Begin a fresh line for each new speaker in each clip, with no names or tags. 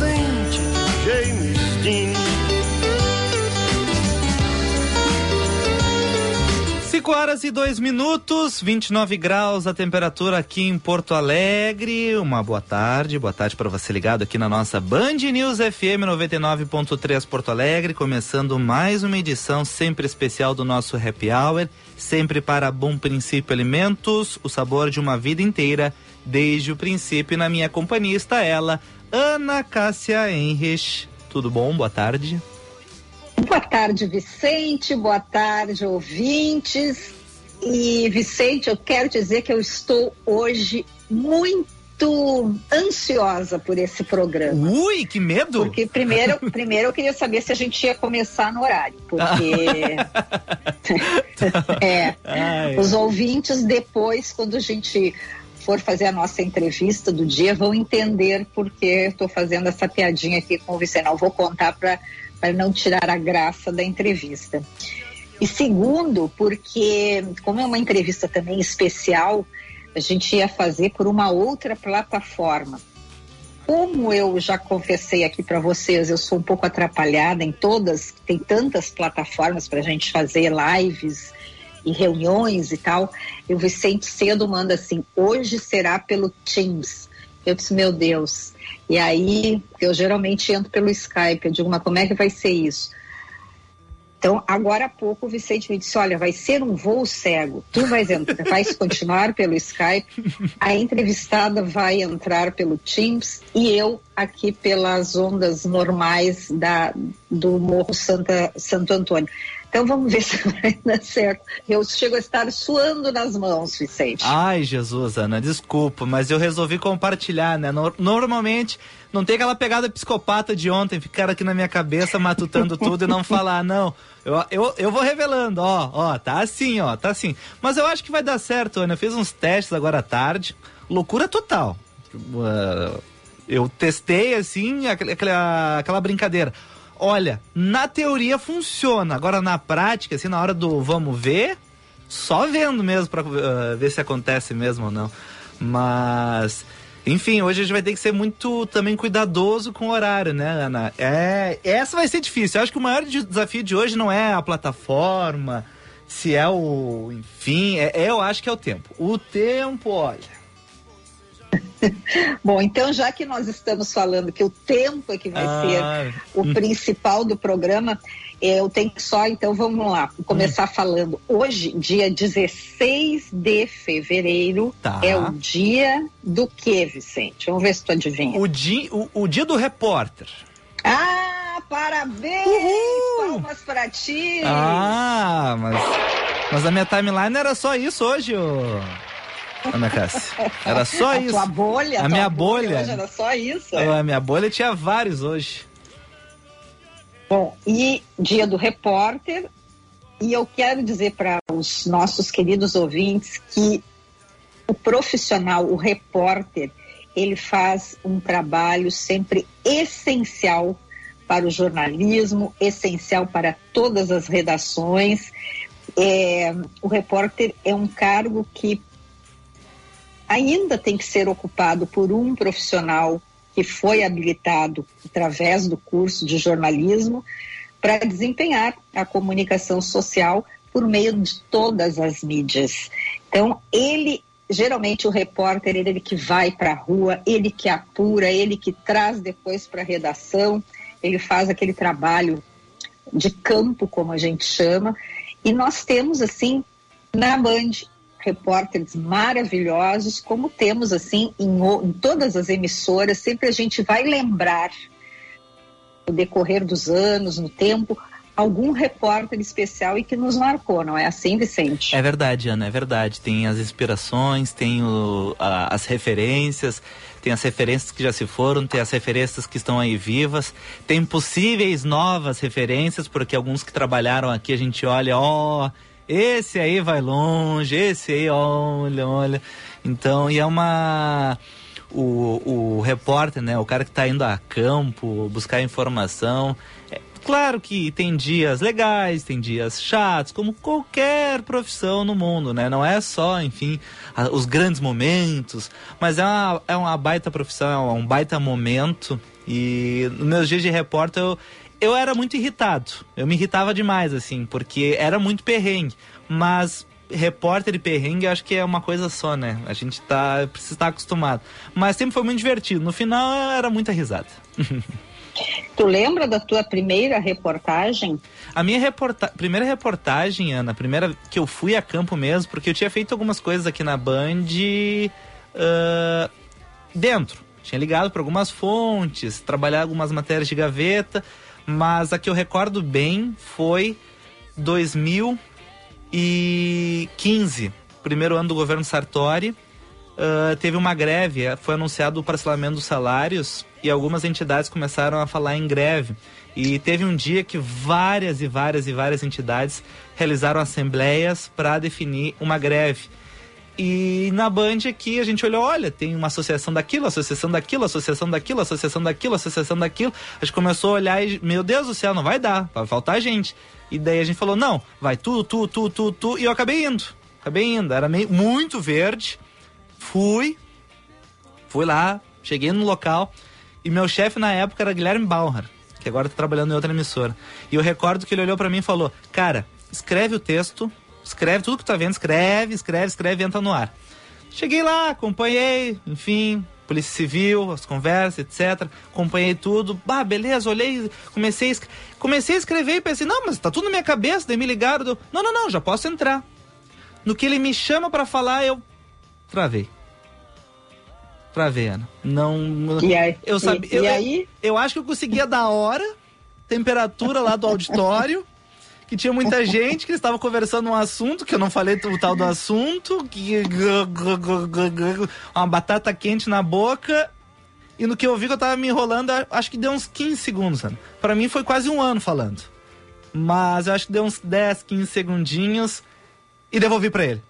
Adolescente, James Dean.
5 horas e 2 minutos, 29 graus a temperatura aqui em Porto Alegre. Uma boa tarde, boa tarde para você ligado aqui na nossa Band News FM 99.3 Porto Alegre, começando mais uma edição sempre especial do nosso Happy Hour, sempre para Bom Princípio Alimentos, o sabor de uma vida inteira, desde o princípio. Na minha companhia está ela, Ana Cássia Henrich. Tudo bom? Boa tarde.
Boa tarde, Vicente. Boa tarde, ouvintes. E, Vicente, eu quero dizer que eu estou hoje muito ansiosa por esse programa.
Ui, que medo!
Porque primeiro, primeiro eu queria saber se a gente ia começar no horário, porque é,
Ai.
os ouvintes depois, quando a gente for fazer a nossa entrevista do dia, vão entender por que eu estou fazendo essa piadinha aqui com o Vicente. Não vou contar para para não tirar a graça da entrevista. E segundo, porque como é uma entrevista também especial, a gente ia fazer por uma outra plataforma. Como eu já confessei aqui para vocês, eu sou um pouco atrapalhada em todas, tem tantas plataformas para a gente fazer lives e reuniões e tal. E o Vicente cedo manda assim: hoje será pelo Teams. Eu disse, meu Deus. E aí, eu geralmente entro pelo Skype. Eu digo, mas como é que vai ser isso? Então, agora há pouco, o Vicente me disse: Olha, vai ser um voo cego. Tu vais, entrar, vais continuar pelo Skype, a entrevistada vai entrar pelo Teams e eu aqui pelas ondas normais da, do Morro Santa, Santo Antônio. Então vamos ver se vai dar certo. Eu chego a estar suando nas mãos, Vicente.
Ai, Jesus, Ana, desculpa, mas eu resolvi compartilhar, né? No- normalmente não tem aquela pegada psicopata de ontem, ficar aqui na minha cabeça matutando tudo e não falar, não. Eu, eu, eu vou revelando, ó, ó, tá assim, ó, tá assim. Mas eu acho que vai dar certo, Ana. Eu fiz uns testes agora à tarde. Loucura total. Uh, eu testei assim, aquela, aquela brincadeira. Olha, na teoria funciona. Agora na prática, assim, na hora do vamos ver, só vendo mesmo pra uh, ver se acontece mesmo ou não. Mas, enfim, hoje a gente vai ter que ser muito também cuidadoso com o horário, né, Ana? É, essa vai ser difícil. Eu acho que o maior de- desafio de hoje não é a plataforma, se é o. Enfim, é, eu acho que é o tempo. O tempo, olha.
Bom, então já que nós estamos falando que o tempo é que vai
Ah,
ser o principal do programa, eu tenho que só, então vamos lá, começar falando. Hoje, dia 16 de fevereiro,
Tá.
é o dia do que, Vicente? Vamos ver se tu adivinha.
O dia, o, o dia do repórter.
Ah, parabéns! Palmas pra ti!
Ah, mas. Mas a minha timeline era só isso hoje, ô. Ana Cássia. Era só
a
isso.
tua bolha,
A
tua
minha bolha.
Hoje era só isso.
A minha bolha tinha vários hoje.
Bom, e dia do repórter, e eu quero dizer para os nossos queridos ouvintes que o profissional, o repórter, ele faz um trabalho sempre essencial para o jornalismo, essencial para todas as redações. É, o repórter é um cargo que ainda tem que ser ocupado por um profissional que foi habilitado através do curso de jornalismo para desempenhar a comunicação social por meio de todas as mídias. Então, ele geralmente o repórter ele, ele que vai para a rua, ele que apura, ele que traz depois para a redação, ele faz aquele trabalho de campo, como a gente chama, e nós temos assim na Band repórteres maravilhosos, como temos assim em, em todas as emissoras, sempre a gente vai lembrar no decorrer dos anos, no tempo, algum repórter especial e que nos marcou, não é assim, Vicente?
É verdade, Ana, é verdade. Tem as inspirações, tem o, a, as referências, tem as referências que já se foram, tem as referências que estão aí vivas, tem possíveis novas referências, porque alguns que trabalharam aqui a gente olha, ó, oh, esse aí vai longe, esse aí, olha, olha. Então, e é uma o, o repórter, né, o cara que está indo a campo buscar informação, é, Claro que tem dias legais, tem dias chatos, como qualquer profissão no mundo, né? Não é só, enfim, a, os grandes momentos, mas é uma, é uma baita profissão, é um baita momento. E nos meus dias de repórter eu, eu era muito irritado. Eu me irritava demais, assim, porque era muito perrengue. Mas repórter e perrengue acho que é uma coisa só, né? A gente tá, precisa estar acostumado. Mas sempre foi muito divertido. No final era muita risada.
Tu lembra da tua primeira reportagem?
A minha reporta primeira reportagem, Ana, a primeira que eu fui a campo mesmo, porque eu tinha feito algumas coisas aqui na Band uh, dentro. Tinha ligado para algumas fontes, trabalhado algumas matérias de gaveta, mas a que eu recordo bem foi 2015, primeiro ano do governo Sartori. Uh, teve uma greve, foi anunciado o parcelamento dos salários e algumas entidades começaram a falar em greve. E teve um dia que várias e várias e várias entidades realizaram assembleias para definir uma greve. E na Band aqui a gente olhou, olha, tem uma associação daquilo, associação daquilo, associação daquilo, associação daquilo, associação daquilo. A gente começou a olhar e, meu Deus do céu, não vai dar, vai faltar gente. E daí a gente falou, não, vai tu, tu, tu, tu, tu. E eu acabei indo. Acabei indo. Era meio, muito verde. Fui. Fui lá, cheguei no local. E meu chefe na época era Guilherme Bauer, que agora tá trabalhando em outra emissora. E eu recordo que ele olhou para mim e falou: Cara, escreve o texto, escreve tudo que tá vendo, escreve, escreve, escreve e entra no ar. Cheguei lá, acompanhei, enfim, Polícia Civil, as conversas, etc. Acompanhei tudo. Bah, beleza, olhei, comecei a, comecei a escrever e pensei, não, mas tá tudo na minha cabeça. Daí me ligaram, não, não, não, já posso entrar. No que ele me chama para falar, eu travei pra ver, Ana. Não.
E aí?
Eu sabia. Eu? Eu, acho que eu conseguia da hora, temperatura lá do auditório. Que tinha muita gente que estava conversando um assunto, que eu não falei o tal do assunto, que uma batata quente na boca. E no que eu vi que eu tava me enrolando, acho que deu uns 15 segundos, Ana. Pra mim foi quase um ano falando. Mas eu acho que deu uns 10, 15 segundinhos e devolvi para ele.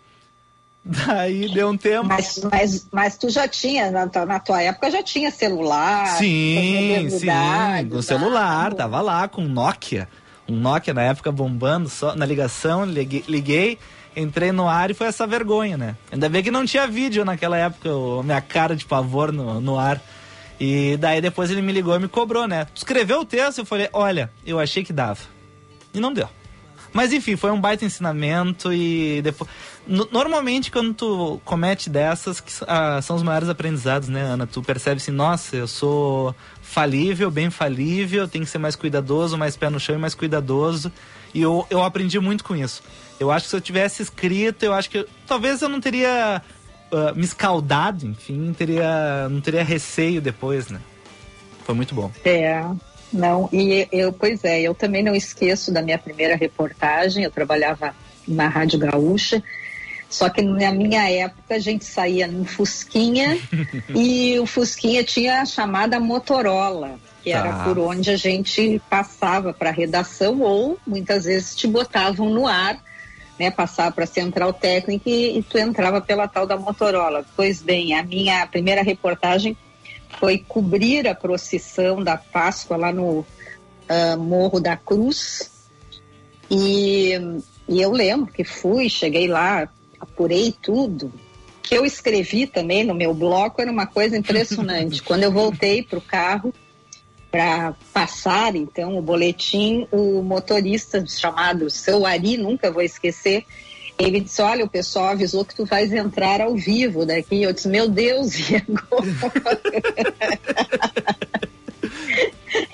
Daí deu um tempo.
Mas, mas, mas tu já tinha, na tua, na tua época já tinha celular.
Sim, sim, com celular, tava lá com Nokia. Um Nokia na época bombando, só na ligação, liguei, liguei, entrei no ar e foi essa vergonha, né? Ainda bem que não tinha vídeo naquela época, minha cara de pavor no, no ar. E daí depois ele me ligou e me cobrou, né? Escreveu o texto? Eu falei, olha, eu achei que dava. E não deu. Mas enfim, foi um baita ensinamento e depois. Normalmente, quando tu comete dessas, que, ah, são os maiores aprendizados, né, Ana? Tu percebe assim, nossa, eu sou falível, bem falível, tenho que ser mais cuidadoso, mais pé no chão e mais cuidadoso. E eu, eu aprendi muito com isso. Eu acho que se eu tivesse escrito, eu acho que talvez eu não teria uh, me escaldado, enfim, teria, não teria receio depois, né? Foi muito bom.
É, não, e eu, pois é, eu também não esqueço da minha primeira reportagem, eu trabalhava na Rádio Gaúcha, só que na minha época a gente saía num Fusquinha e o Fusquinha tinha a chamada Motorola, que era tá. por onde a gente passava para a redação ou muitas vezes te botavam no ar, né, passava para a central técnica e, e tu entrava pela tal da Motorola. Pois bem, a minha primeira reportagem foi cobrir a procissão da Páscoa lá no uh, Morro da Cruz. E, e eu lembro que fui, cheguei lá, apurei tudo. Que eu escrevi também no meu bloco era uma coisa impressionante. Quando eu voltei para o carro para passar, então, o boletim, o motorista chamado Seu Ari, nunca vou esquecer, ele disse: Olha, o pessoal avisou que tu vais entrar ao vivo daqui. Eu disse: Meu Deus, e agora?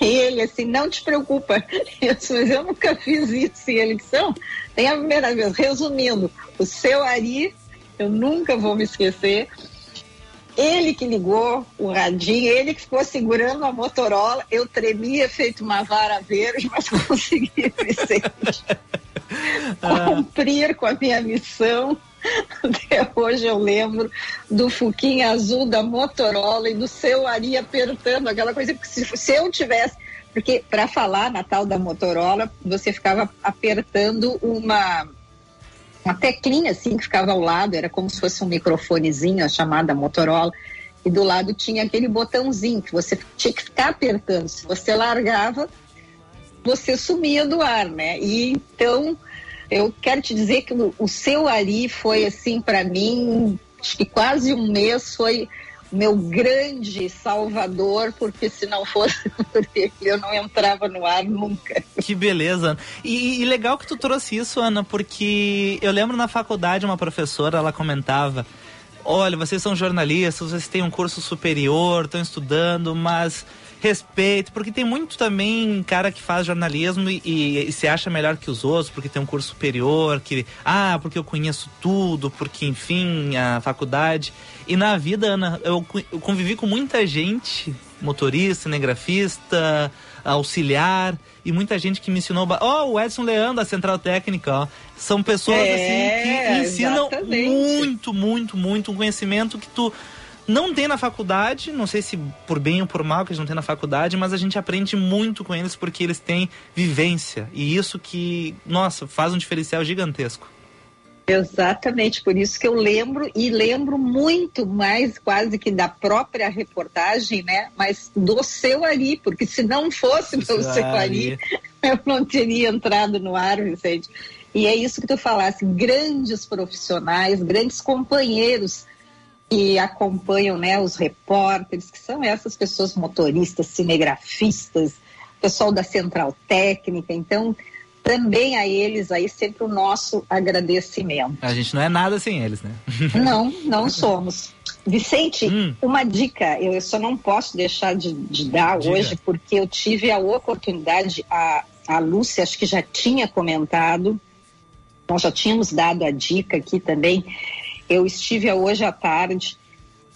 ele assim: Não te preocupa. Eu Mas eu nunca fiz isso. E ele disse: Não, tem a primeira vez. Resumindo, o seu Ari, eu nunca vou me esquecer. ele que ligou o radinho, ele que ficou segurando a Motorola. Eu tremia feito uma vara verde, mas consegui, Vicente, ah. cumprir com a minha missão. Até hoje eu lembro do fuquinho azul da Motorola e do seu Ari apertando aquela coisa, porque se, se eu tivesse. Porque para falar na tal da Motorola, você ficava apertando uma uma teclinha assim que ficava ao lado, era como se fosse um microfonezinho, a chamada Motorola, e do lado tinha aquele botãozinho que você tinha que ficar apertando. Se você largava, você sumia do ar, né? E então eu quero te dizer que o, seu Ari foi assim para mim, acho que quase um mês foi meu grande salvador, porque se não fosse por ele, eu não entrava no ar nunca.
Que beleza. E, e, legal que tu trouxe isso, Ana, porque eu lembro na faculdade uma professora, ela comentava, olha, vocês são jornalistas, vocês têm um curso superior, estão estudando, mas respeito, porque tem muito também cara que faz jornalismo e, e, e, se acha melhor que os outros, porque tem um curso superior, que, ah, porque eu conheço tudo, porque, enfim, a faculdade. E na vida, Ana, eu, eu convivi com muita gente, motorista, cinegrafista, auxiliar, e muita gente que me ensinou. Ó, oh, o Edson Leandro, da Central Técnica, ó. São pessoas, é, assim, que ensinam exatamente. muito, muito, muito um conhecimento que tu não tem na faculdade, não sei se por bem ou por mal que eles não têm na faculdade, mas a gente aprende muito com eles porque eles têm vivência. E isso que, nossa, faz um diferencial gigantesco.
Exatamente, por isso que eu lembro e lembro muito mais quase que da própria reportagem, né? Mas do seu ali, porque se não fosse pelo seu ali, eu não teria entrado no ar, Vicente. E é isso que tu falasse, grandes profissionais, grandes companheiros que acompanham né, os repórteres, que são essas pessoas motoristas, cinegrafistas, pessoal da central técnica. Então, também a eles aí sempre o nosso agradecimento.
A gente não é nada sem eles, né?
Não, não somos. Vicente, hum. uma dica, eu só não posso deixar de, de dar hoje, porque eu tive a oportunidade, a, a Lúcia acho que já tinha comentado, nós já tínhamos dado a dica aqui também, eu estive hoje à tarde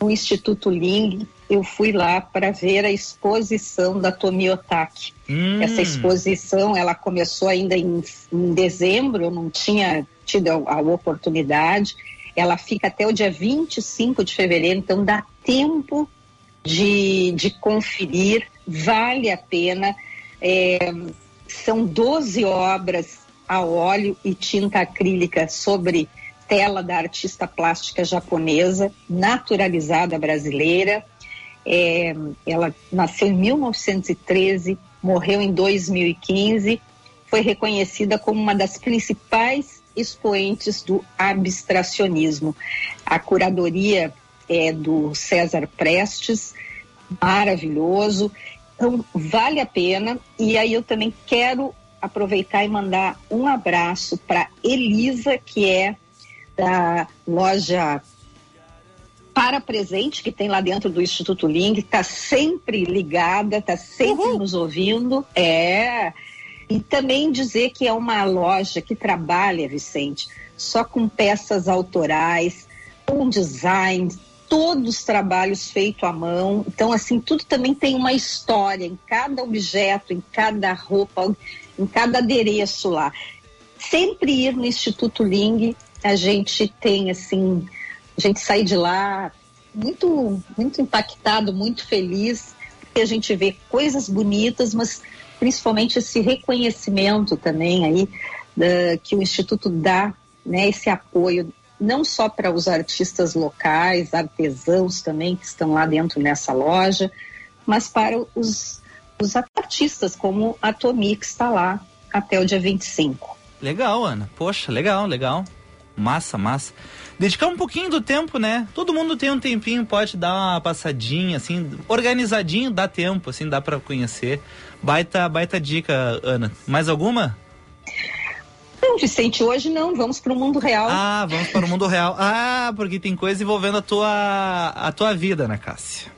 no Instituto Ling, eu fui lá para ver a exposição da Tomiotaki. Hum. Essa exposição, ela começou ainda em, em, dezembro, eu não tinha tido a, a, oportunidade. Ela fica até o dia 25 de fevereiro, então dá tempo de, de conferir, vale a pena. É, são 12 obras a óleo e tinta acrílica sobre tela da artista plástica japonesa, naturalizada brasileira. É, ela nasceu em 1913, morreu em 2015, foi reconhecida como uma das principais expoentes do abstracionismo. A curadoria é do César Prestes, maravilhoso. Então, vale a pena. E aí eu também quero aproveitar e mandar um abraço para Elisa, que é da loja para presente que tem lá dentro do Instituto Ling, está sempre ligada, está sempre uhum. nos ouvindo. É. E também dizer que é uma loja que trabalha, Vicente, só com peças autorais, com design, todos os trabalhos feitos à mão. Então, assim, tudo também tem uma história em cada objeto, em cada roupa, em cada adereço lá. Sempre ir no Instituto Ling a gente tem assim, a gente sai de lá muito, muito impactado, muito feliz, porque a gente vê coisas bonitas, mas principalmente esse reconhecimento também aí da, que o Instituto dá, né, esse apoio não só para os artistas locais, artesãos também que estão lá dentro nessa loja, mas para os, os artistas como a Tomi que está lá até o dia 25.
Legal, Ana. Poxa, legal, legal. Massa, massa. Dedicar um pouquinho do tempo, né? Todo mundo tem um tempinho, pode dar uma passadinha, assim, organizadinho, dá tempo, assim, dá para conhecer. Baita, baita dica, Ana. Mais alguma?
Não, Vicente, hoje não, vamos para o mundo real.
Ah, vamos para o mundo real. Ah, porque tem coisa envolvendo a tua, a tua vida, né, Cássia?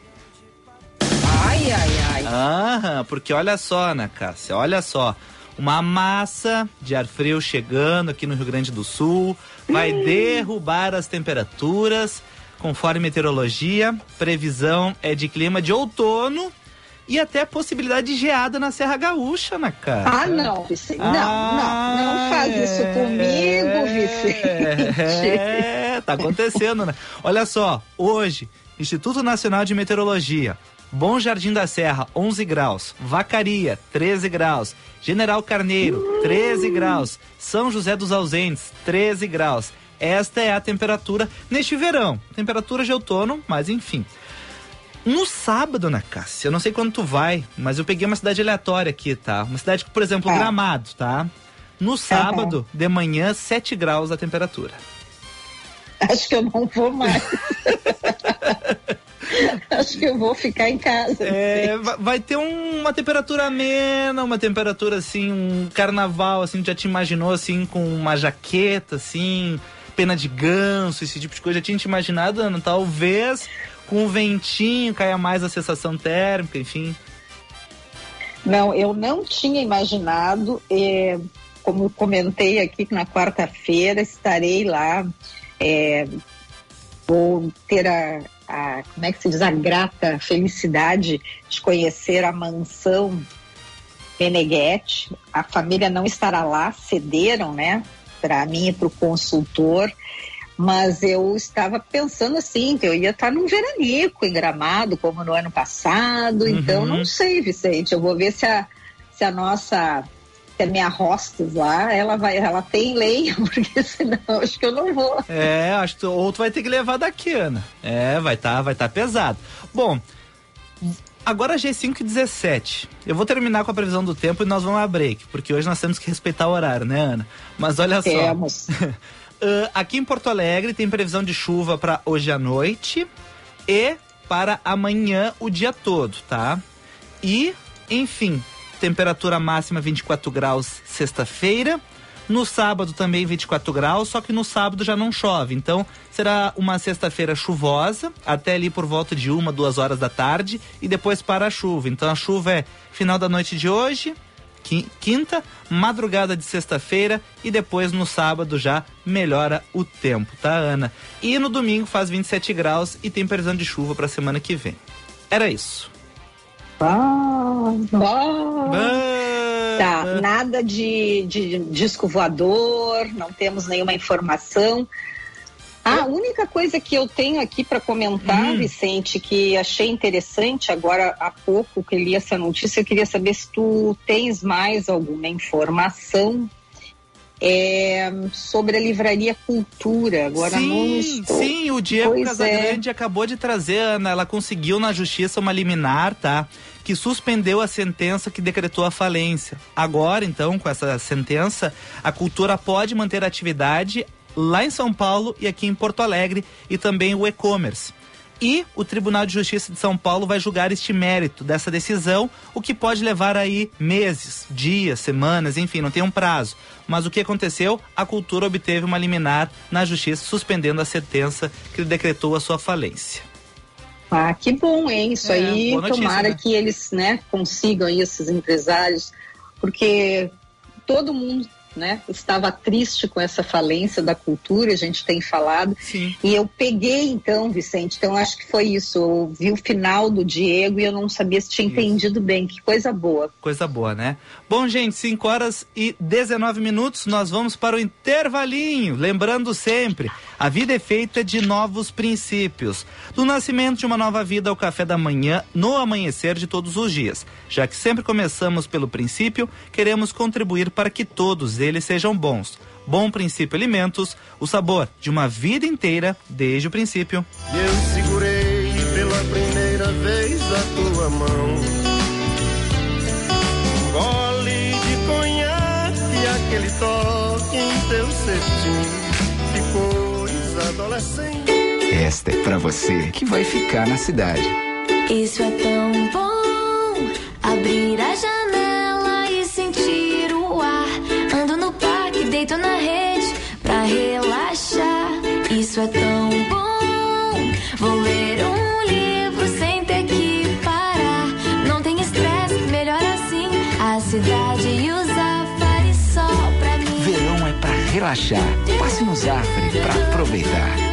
Ai, ai, ai.
Ah, porque olha só, né, Cássia, olha só uma massa de ar frio chegando aqui no Rio Grande do Sul, vai hum. derrubar as temperaturas. conforme meteorologia, previsão é de clima de outono e até possibilidade de geada na Serra Gaúcha, na cara.
Ah, não, Vicente. Não, ah, não, não faz isso é, comigo, Vicente.
É, tá acontecendo, né? Olha só, hoje, Instituto Nacional de Meteorologia, Bom Jardim da Serra, 11 graus. Vacaria, 13 graus. General Carneiro, 13 graus. São José dos Ausentes, 13 graus. Esta é a temperatura neste verão. Temperatura de outono, mas enfim. No sábado, Ana Cássia, eu não sei quando tu vai, mas eu peguei uma cidade aleatória aqui, tá? Uma cidade que, por exemplo, é. Gramado, tá? No sábado, uhum. de manhã, 7 graus a temperatura.
Acho que eu não vou mais. Acho que eu vou ficar em casa.
É, vai ter um, uma temperatura amena, uma temperatura assim, um carnaval, assim, já te imaginou assim, com uma jaqueta, assim, pena de ganso, esse tipo de coisa. Já tinha te imaginado, Ana? Talvez com o ventinho caia mais a sensação térmica, enfim.
Não, eu não tinha imaginado. É, como comentei aqui na quarta-feira, estarei lá. É, vou ter a, a, como é que se diz, a grata felicidade de conhecer a mansão Meneghetti. A família não estará lá, cederam, né, para mim e para o consultor. Mas eu estava pensando assim, que eu ia estar num veranico em Gramado, como no ano passado. Uhum. Então, não sei, Vicente. Eu vou ver se a, se a nossa que a minha hostess lá, ela vai, ela tem lenha, porque senão acho que eu não vou.
É, acho que ou tu vai ter que levar daqui, Ana. É, vai estar, tá, vai estar tá pesado. Bom, agora G5 e 17. Eu vou terminar com a previsão do tempo e nós vamos a break, porque hoje nós temos que respeitar o horário, né, Ana? Mas olha só.
Temos. uh,
aqui em Porto Alegre tem previsão de chuva para hoje à noite e para amanhã o dia todo, tá? E, enfim, temperatura máxima 24 graus sexta-feira. No sábado também 24 graus, só que no sábado já não chove. Então será uma sexta-feira chuvosa, até ali por volta de uma, duas horas da tarde, e depois para a chuva. Então a chuva é final da noite de hoje, quinta, madrugada de sexta-feira e depois no sábado já melhora o tempo, tá, Ana? E no domingo faz 27 graus e tem previsão de chuva para a semana que vem. Era isso.
Ah, Tá, nada de, de disco voador, não temos nenhuma informação. A única coisa que eu tenho aqui para comentar, hum. Vicente, que achei interessante agora há pouco que eu li essa notícia, eu queria saber se tu tens mais alguma informação é, sobre a livraria Cultura. Agora sim, não estou.
Sim, o Diego pois Casagrande é. acabou de trazer, Ana, ela conseguiu na justiça uma liminar, tá? Que suspendeu a sentença que decretou a falência. Agora, então, com essa sentença, a cultura pode manter atividade lá em São Paulo e aqui em Porto Alegre e também o e-commerce. E o Tribunal de Justiça de São Paulo vai julgar este mérito dessa decisão, o que pode levar aí meses, dias, semanas, enfim, não tem um prazo. Mas o que aconteceu? A cultura obteve uma liminar na justiça, suspendendo a sentença que decretou a sua falência.
Ah, que bom, hein? Isso é, aí, notícia, tomara né? que eles né, consigam aí, esses empresários, porque todo mundo né? Estava triste com essa falência da cultura, a gente tem falado. Sim. E eu peguei então, Vicente, então acho que foi isso. Eu vi o final do Diego e eu não sabia se tinha isso. entendido bem. Que coisa boa.
Coisa boa, né? Bom, gente, 5 horas e 19 minutos, nós vamos para o intervalinho. Lembrando sempre, a vida é feita de novos princípios. Do nascimento de uma nova vida ao café da manhã, no amanhecer de todos os dias. Já que sempre começamos pelo princípio, queremos contribuir para que todos eles sejam bons. Bom princípio alimentos, o sabor de uma vida inteira desde o princípio.
Eu segurei pela primeira vez a tua mão. Gole de conhaque, aquele toque em teu cetim. Que coisa adolescente.
Esta é pra você que vai ficar na cidade.
Isso é tão bom abrir a janela Isso é tão bom. Vou ler um livro sem ter que parar. Não tem estresse, melhor assim. A cidade e os afares só pra mim.
Verão é pra relaxar. Passe no Zafre pra aproveitar.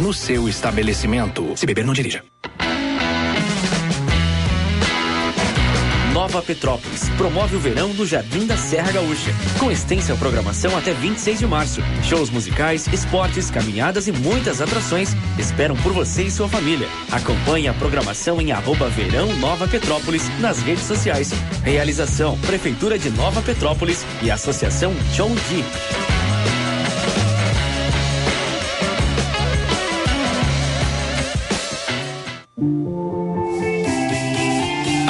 no seu estabelecimento. Se beber, não dirija.
Nova Petrópolis promove o verão do Jardim da Serra Gaúcha, com extensa programação até 26 de março. Shows musicais, esportes, caminhadas e muitas atrações esperam por você e sua família. Acompanhe a programação em arroba Verão Nova Petrópolis nas redes sociais. Realização Prefeitura de Nova Petrópolis e Associação John Deep.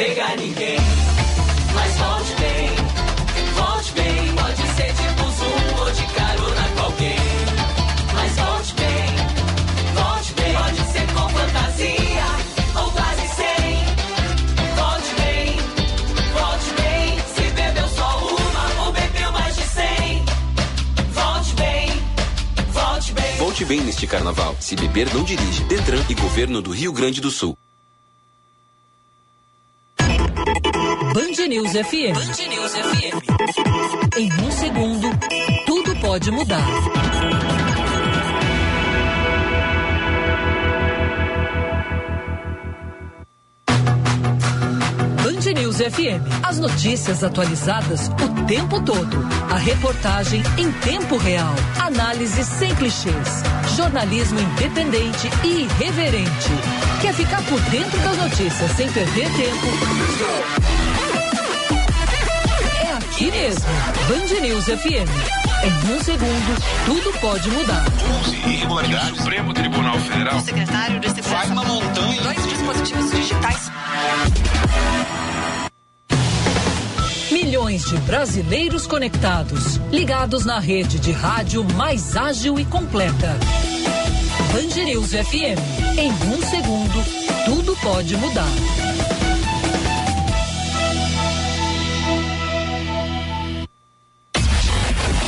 Pegar ninguém. Mas volte bem, volte bem. Pode ser tipo Zoom ou de carona com alguém. Mas volte bem, volte bem. Pode ser com fantasia ou quase sem. Volte bem, volte bem. Se bebeu só uma ou bebeu mais de cem. Volte bem, volte bem.
Volte bem neste carnaval. Se beber, não dirige. Detran e Governo do Rio Grande do Sul.
Band News FM.
Band News FM.
Em um segundo, tudo pode mudar. Band News FM. As notícias atualizadas o tempo todo. A reportagem em tempo real. Análise sem clichês. Jornalismo independente e irreverente. Quer ficar por dentro das notícias sem perder tempo? Aqui mesmo. Band News FM. Em um segundo, tudo pode mudar.
Irregularidade. Supremo Tribunal Federal.
O secretário de Segurança.
Vai uma montanha.
Dois dispositivos digitais.
Milhões de brasileiros conectados, ligados na rede de rádio mais ágil e completa. Band News FM. Em um segundo, tudo pode mudar.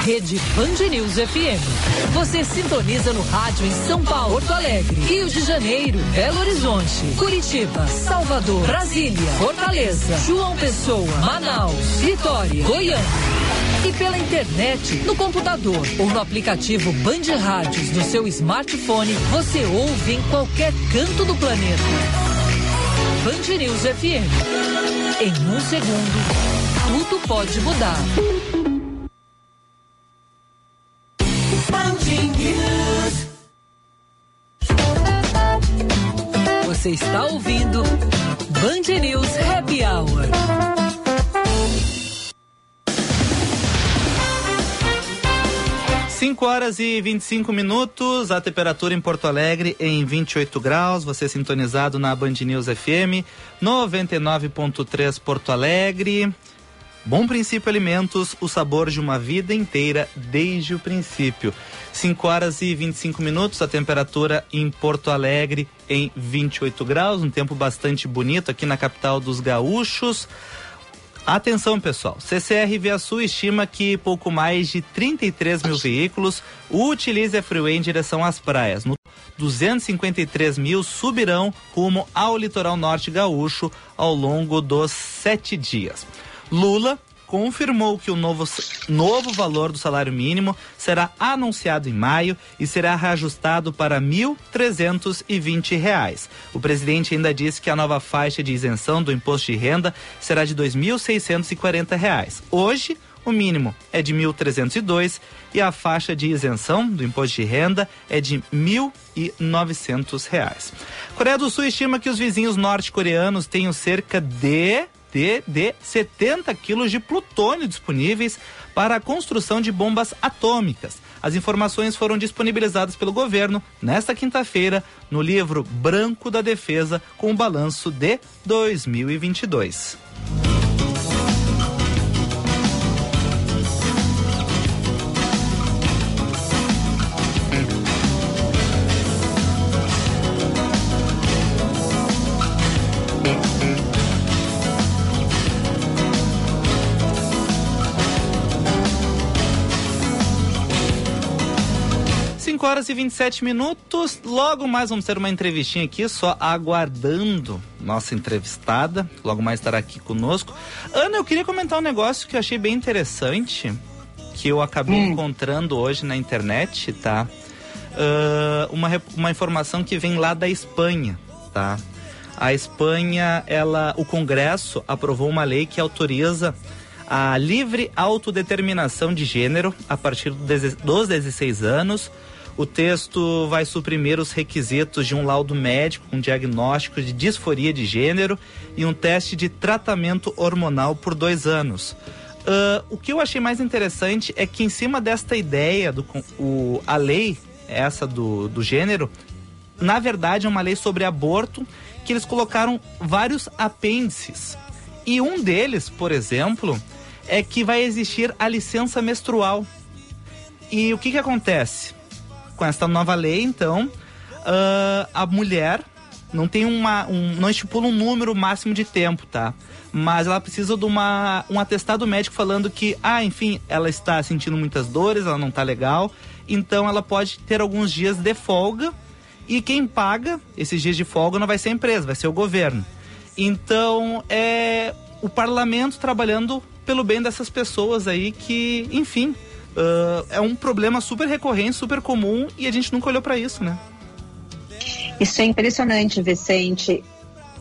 Rede Band News FM. Você sintoniza no rádio em São Paulo, Porto Alegre, Rio de Janeiro, Belo Horizonte, Curitiba, Salvador, Brasília, Fortaleza, João Pessoa, Manaus, Vitória, Goiânia. E pela internet, no computador ou no aplicativo Band Rádios do seu smartphone, você ouve em qualquer canto do planeta. Band News FM. Em um segundo, tudo pode mudar. Você está ouvindo Band News Happy Hour.
Cinco horas e 25 minutos, a temperatura em Porto Alegre em 28 graus, você sintonizado na Band News FM 99.3 Porto Alegre. Bom Princípio Alimentos, o sabor de uma vida inteira desde o princípio. 5 horas e 25 minutos, a temperatura em Porto Alegre em 28 graus, um tempo bastante bonito aqui na capital dos gaúchos. Atenção, pessoal. CCR Via Sul estima que pouco mais de 33 mil veículos utilizem a freeway em direção às praias. No 253 mil subirão rumo ao litoral norte gaúcho ao longo dos sete dias. Lula confirmou que o novo, novo valor do salário mínimo será anunciado em maio e será reajustado para 1.320 reais. O presidente ainda disse que a nova faixa de isenção do imposto de renda será de 2.640 reais. Hoje, o mínimo é de 1.302 e a faixa de isenção do imposto de renda é de 1.900 reais. Coreia do Sul estima que os vizinhos norte-coreanos tenham cerca de de, de 70 quilos de plutônio disponíveis para a construção de bombas atômicas. As informações foram disponibilizadas pelo governo nesta quinta-feira no livro Branco da Defesa com o balanço de 2022. Horas e 27 minutos. Logo mais vamos ter uma entrevistinha aqui, só aguardando nossa entrevistada. Logo mais estará aqui conosco. Ana, eu queria comentar um negócio que eu achei bem interessante, que eu acabei
Hum.
encontrando hoje na internet, tá? Ah, uma, uma informação que vem lá da Espanha, tá? A Espanha, ela, o Congresso aprovou uma lei que autoriza a livre autodeterminação de gênero a partir dos 16 anos. O texto vai suprimir os requisitos de um laudo médico com diagnóstico de disforia de gênero e um teste de tratamento hormonal por dois anos. Ah, o que eu achei mais interessante é que em cima desta ideia do o, a lei essa do, do gênero na verdade é uma lei sobre aborto que eles colocaram vários apêndices. E um deles por exemplo é que vai existir a licença menstrual. E o que que acontece com esta nova lei então ah, a mulher não tem uma um, não estipula um número máximo de tempo tá? Mas ela precisa de uma um atestado médico falando que ah enfim ela está sentindo muitas dores ela não tá legal então ela pode ter alguns dias de folga e quem paga esses dias de folga não vai ser a empresa vai ser o governo. Então é o parlamento trabalhando pelo bem dessas pessoas aí que enfim ah, é um problema super recorrente super comum e a gente nunca olhou para isso né
Isso é impressionante, Vicente.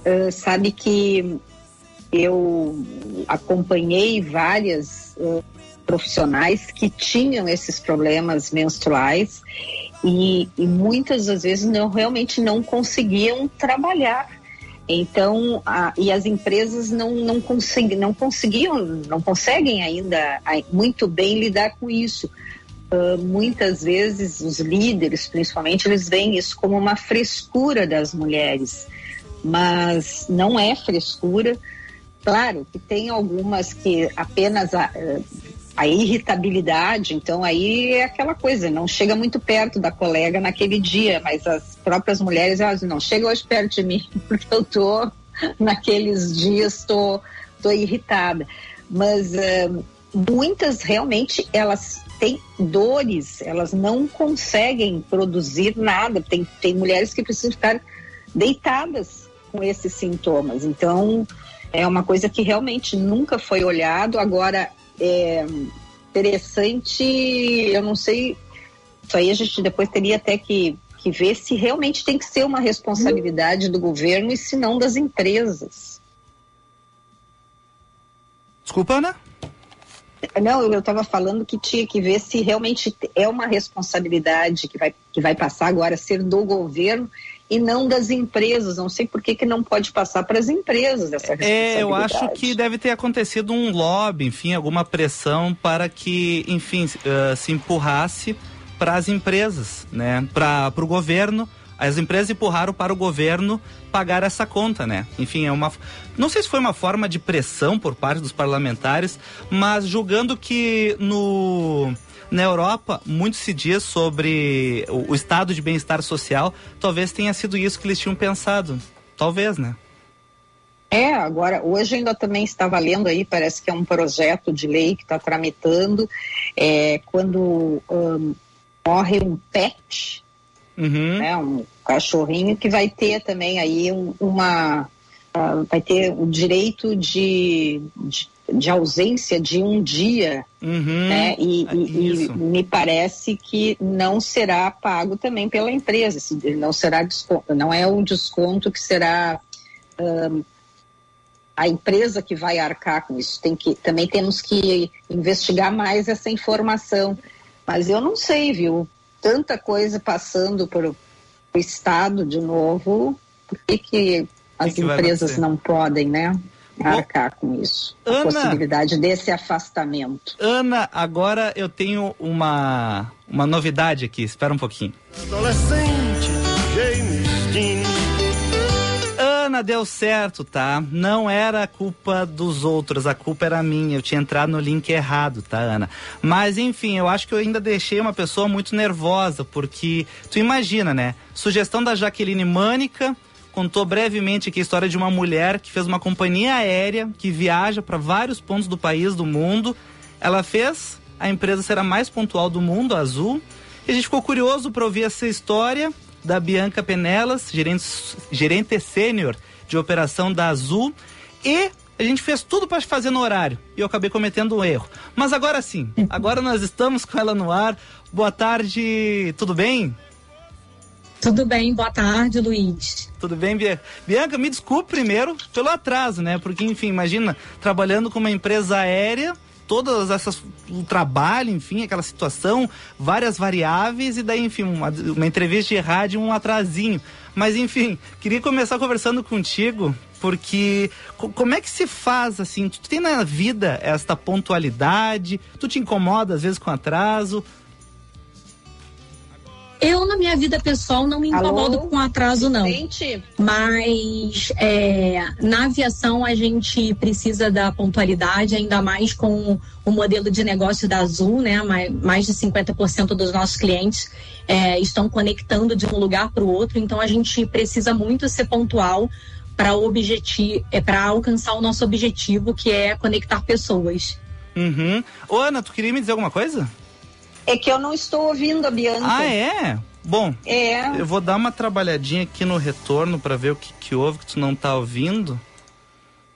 Ah, sabe que eu acompanhei várias ah, profissionais que tinham esses problemas menstruais e, e muitas das vezes não realmente não conseguiam trabalhar. Então, a- e as empresas não, não, consegui, não conseguiam, não conseguem ainda ai, muito bem lidar com isso. Ah, muitas vezes os líderes, principalmente, eles veem isso como uma frescura das mulheres, mas não é frescura. Claro que tem algumas que apenas eh, a irritabilidade, então aí é aquela coisa, não chega muito perto da colega naquele dia, mas as próprias mulheres elas não chega hoje perto de mim, porque eu tô naqueles dias tô, tô irritada. Mas eh, muitas realmente elas têm dores, elas não conseguem produzir nada. Tem, tem mulheres que precisam ficar deitadas com esses sintomas. Então, é uma coisa que realmente nunca foi olhado. Agora, é interessante, eu não sei, isso aí a gente depois teria até que, que ver se realmente tem que ser uma responsabilidade do governo e se não das empresas.
Desculpa, Ana?
Não, eu estava falando que tinha que ver se realmente é uma responsabilidade que vai, que vai passar agora a ser do governo e não das empresas. Não sei por que, que não pode passar para as empresas essa responsabilidade.
É, eu acho que deve ter acontecido um lobby, enfim, alguma pressão para que, enfim, eh, se empurrasse para as empresas, né? Para o governo. As empresas empurraram para o governo pagar essa conta, né? Enfim, é uma. Não sei se foi uma forma de pressão por parte dos parlamentares, mas julgando que no. Na Europa, muito se diz sobre o, o estado de bem-estar social. Talvez tenha sido isso que eles tinham pensado. Talvez, né?
É, agora, hoje ainda também estava lendo aí, parece que é um projeto de lei que está tramitando, é, quando ahn, morre um pet, né, um cachorrinho, que vai ter também aí um- uma, ah, vai ter o direito de, de, de ausência de um dia, né, e, e- e me parece que não será pago também pela empresa, esse- não será desconto, não é um desconto que será ahn, a empresa que vai arcar com isso. Tem que, também temos que investigar mais essa informação. Mas eu não sei, viu? Tanta coisa passando por o Estado de novo, por que, que as
que
empresas não podem, né? Arcar com isso. A
Ana-
possibilidade desse afastamento.
Ana, agora eu tenho uma, uma novidade aqui, espera um pouquinho.
Adolescente, James Dean.
Ana, deu certo, tá? Não era culpa dos outros, a culpa era minha. Eu tinha entrado no link errado, tá, Ana? Mas enfim, eu acho que eu ainda deixei uma pessoa muito nervosa, porque tu imagina, né? Sugestão da Jaqueline Mânica contou brevemente aqui a história de uma mulher que fez uma companhia aérea que viaja para vários pontos do país, do mundo. Ela fez a empresa ser a mais pontual do mundo, Azul. E a gente ficou curioso para ouvir essa história da Bianca Penelas, gerente, gerente sênior de operação da Azul. E a gente fez tudo para fazer no horário e eu acabei cometendo um erro. Mas agora sim, agora nós estamos com ela no ar. Boa tarde, tudo bem?
Tudo bem, boa tarde, Luiz.
Tudo bem, Bianca? Bianca, me desculpe primeiro pelo atraso, né? Porque, enfim, imagina, trabalhando com uma empresa aérea, todas essas, o trabalho, enfim, aquela situação, várias variáveis e daí, enfim, uma, uma entrevista de rádio, um atrasinho. Mas, enfim, queria começar conversando contigo, porque co- como é que se faz, assim, tu tem na vida esta pontualidade, tu te incomoda às vezes com atraso,
Eu, na minha vida pessoal, não me incomodo
Alô?
com atraso, não.
Gente,
Mas é, na aviação a gente precisa da pontualidade, ainda mais com o modelo de negócio da Azul, né? Mais, mais de 50% dos nossos clientes é, estão conectando de um lugar para o outro, então a gente precisa muito ser pontual para objetivo, é, para alcançar o nosso objetivo, que é conectar pessoas.
Uhum. Ô, Ana, tu queria me dizer alguma coisa?
É que eu não estou ouvindo a Bianca.
Ah, é? Bom,
É.
eu vou dar uma trabalhadinha aqui no retorno pra ver o que, que houve que tu não tá ouvindo.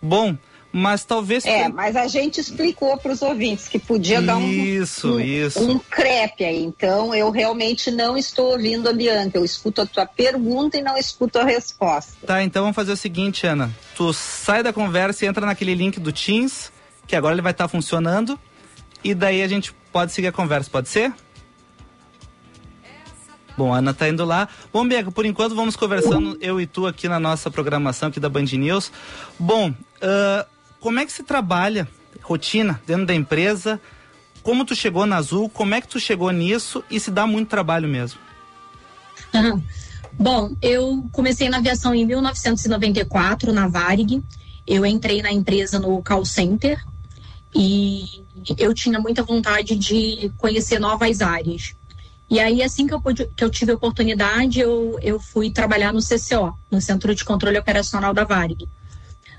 Bom, mas talvez.
É, mas a gente explicou para os ouvintes que podia dar um,
Isso, isso.
um crepe aí. Então, eu realmente não estou ouvindo a Bianca. Eu escuto a tua pergunta e não escuto a resposta.
Tá, então vamos fazer o seguinte, Ana. Tu sai da conversa e entra naquele link do Teams, que agora ele vai estar funcionando. E daí a gente pode seguir a conversa, pode ser? Bom, a Ana tá indo lá. Bom, Bianca, por enquanto vamos conversando eu e tu aqui na nossa programação aqui da Band News. Bom, ah, como é que se trabalha, rotina, dentro da empresa? Como tu chegou na Azul? Como é que tu chegou nisso? E se dá muito trabalho mesmo?
Bom, eu comecei na aviação em 1994, na Varig. Eu entrei na empresa no call center e eu tinha muita vontade de conhecer novas áreas. E aí, assim que eu, pude, que eu tive a oportunidade, eu, eu fui trabalhar no CCO, no Centro de Controle Operacional da Varig.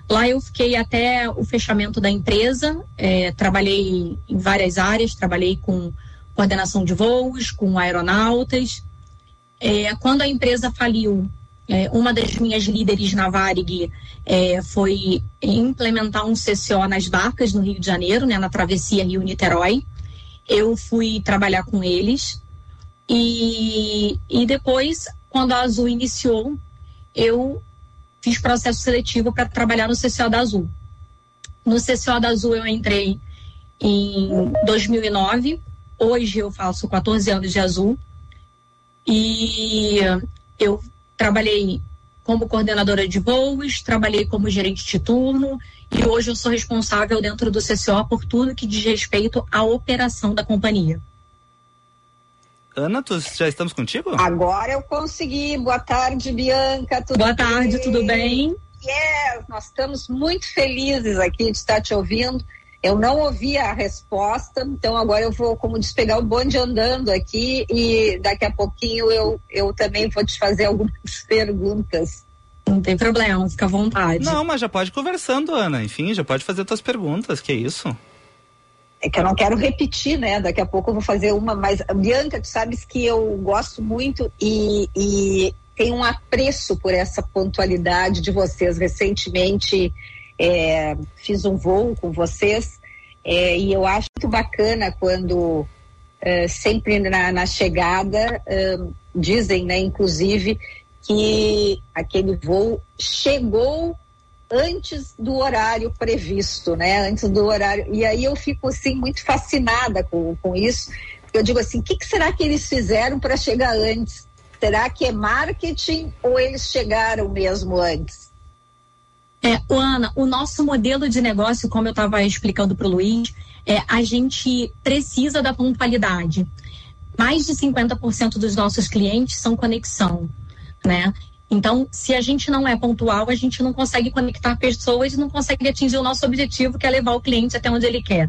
Lá eu fiquei até o fechamento da empresa, eh, trabalhei em várias áreas, trabalhei com coordenação de voos, com aeronautas, é, quando a empresa faliu, é, uma das minhas líderes na Varig é, foi implementar um CCO nas barcas no Rio de Janeiro, né, na travessia Rio-Niterói. Eu fui trabalhar com eles e, e depois, quando a Azul iniciou, eu fiz processo seletivo para trabalhar no CCO da Azul. No CCO da Azul eu entrei em 2009. Hoje eu faço 14 anos de Azul. E eu trabalhei como coordenadora de voos, trabalhei como gerente de turno e hoje eu sou responsável dentro do CCO por tudo que diz respeito à operação da companhia.
Ana, tu, já estamos contigo?
Agora eu consegui. Boa tarde, Bianca. Tudo
Boa tarde,
bem?
tudo bem?
Yes, nós estamos muito felizes aqui de estar te ouvindo. Eu não ouvi a resposta, então agora eu vou, como diz, pegar o bonde andando aqui e daqui a pouquinho eu, eu também vou te fazer algumas perguntas.
Não tem problema, fica à vontade.
Não, mas já pode ir conversando, Ana. Enfim, já pode fazer tuas perguntas, que isso?
É que eu não quero repetir, né? Daqui a pouco eu vou fazer uma, mas Bianca, tu sabes que eu gosto muito e, e tenho um apreço por essa pontualidade de vocês. Recentemente é, fiz um voo com vocês é, e eu acho muito bacana quando é, sempre na, na chegada é, dizem, né, inclusive, que aquele voo chegou antes do horário previsto, né? Antes do horário. E aí eu fico assim muito fascinada com, com isso. Eu digo assim, o que, que será que eles fizeram para chegar antes? Será que é marketing ou eles chegaram mesmo antes?
É, Ana, o nosso modelo de negócio, como eu estava explicando para o Luiz, é, a gente precisa da pontualidade. Mais de 50% dos nossos clientes são conexão, né? Então, se a gente não é pontual, a gente não consegue conectar pessoas e não consegue atingir o nosso objetivo, que é levar o cliente até onde ele quer.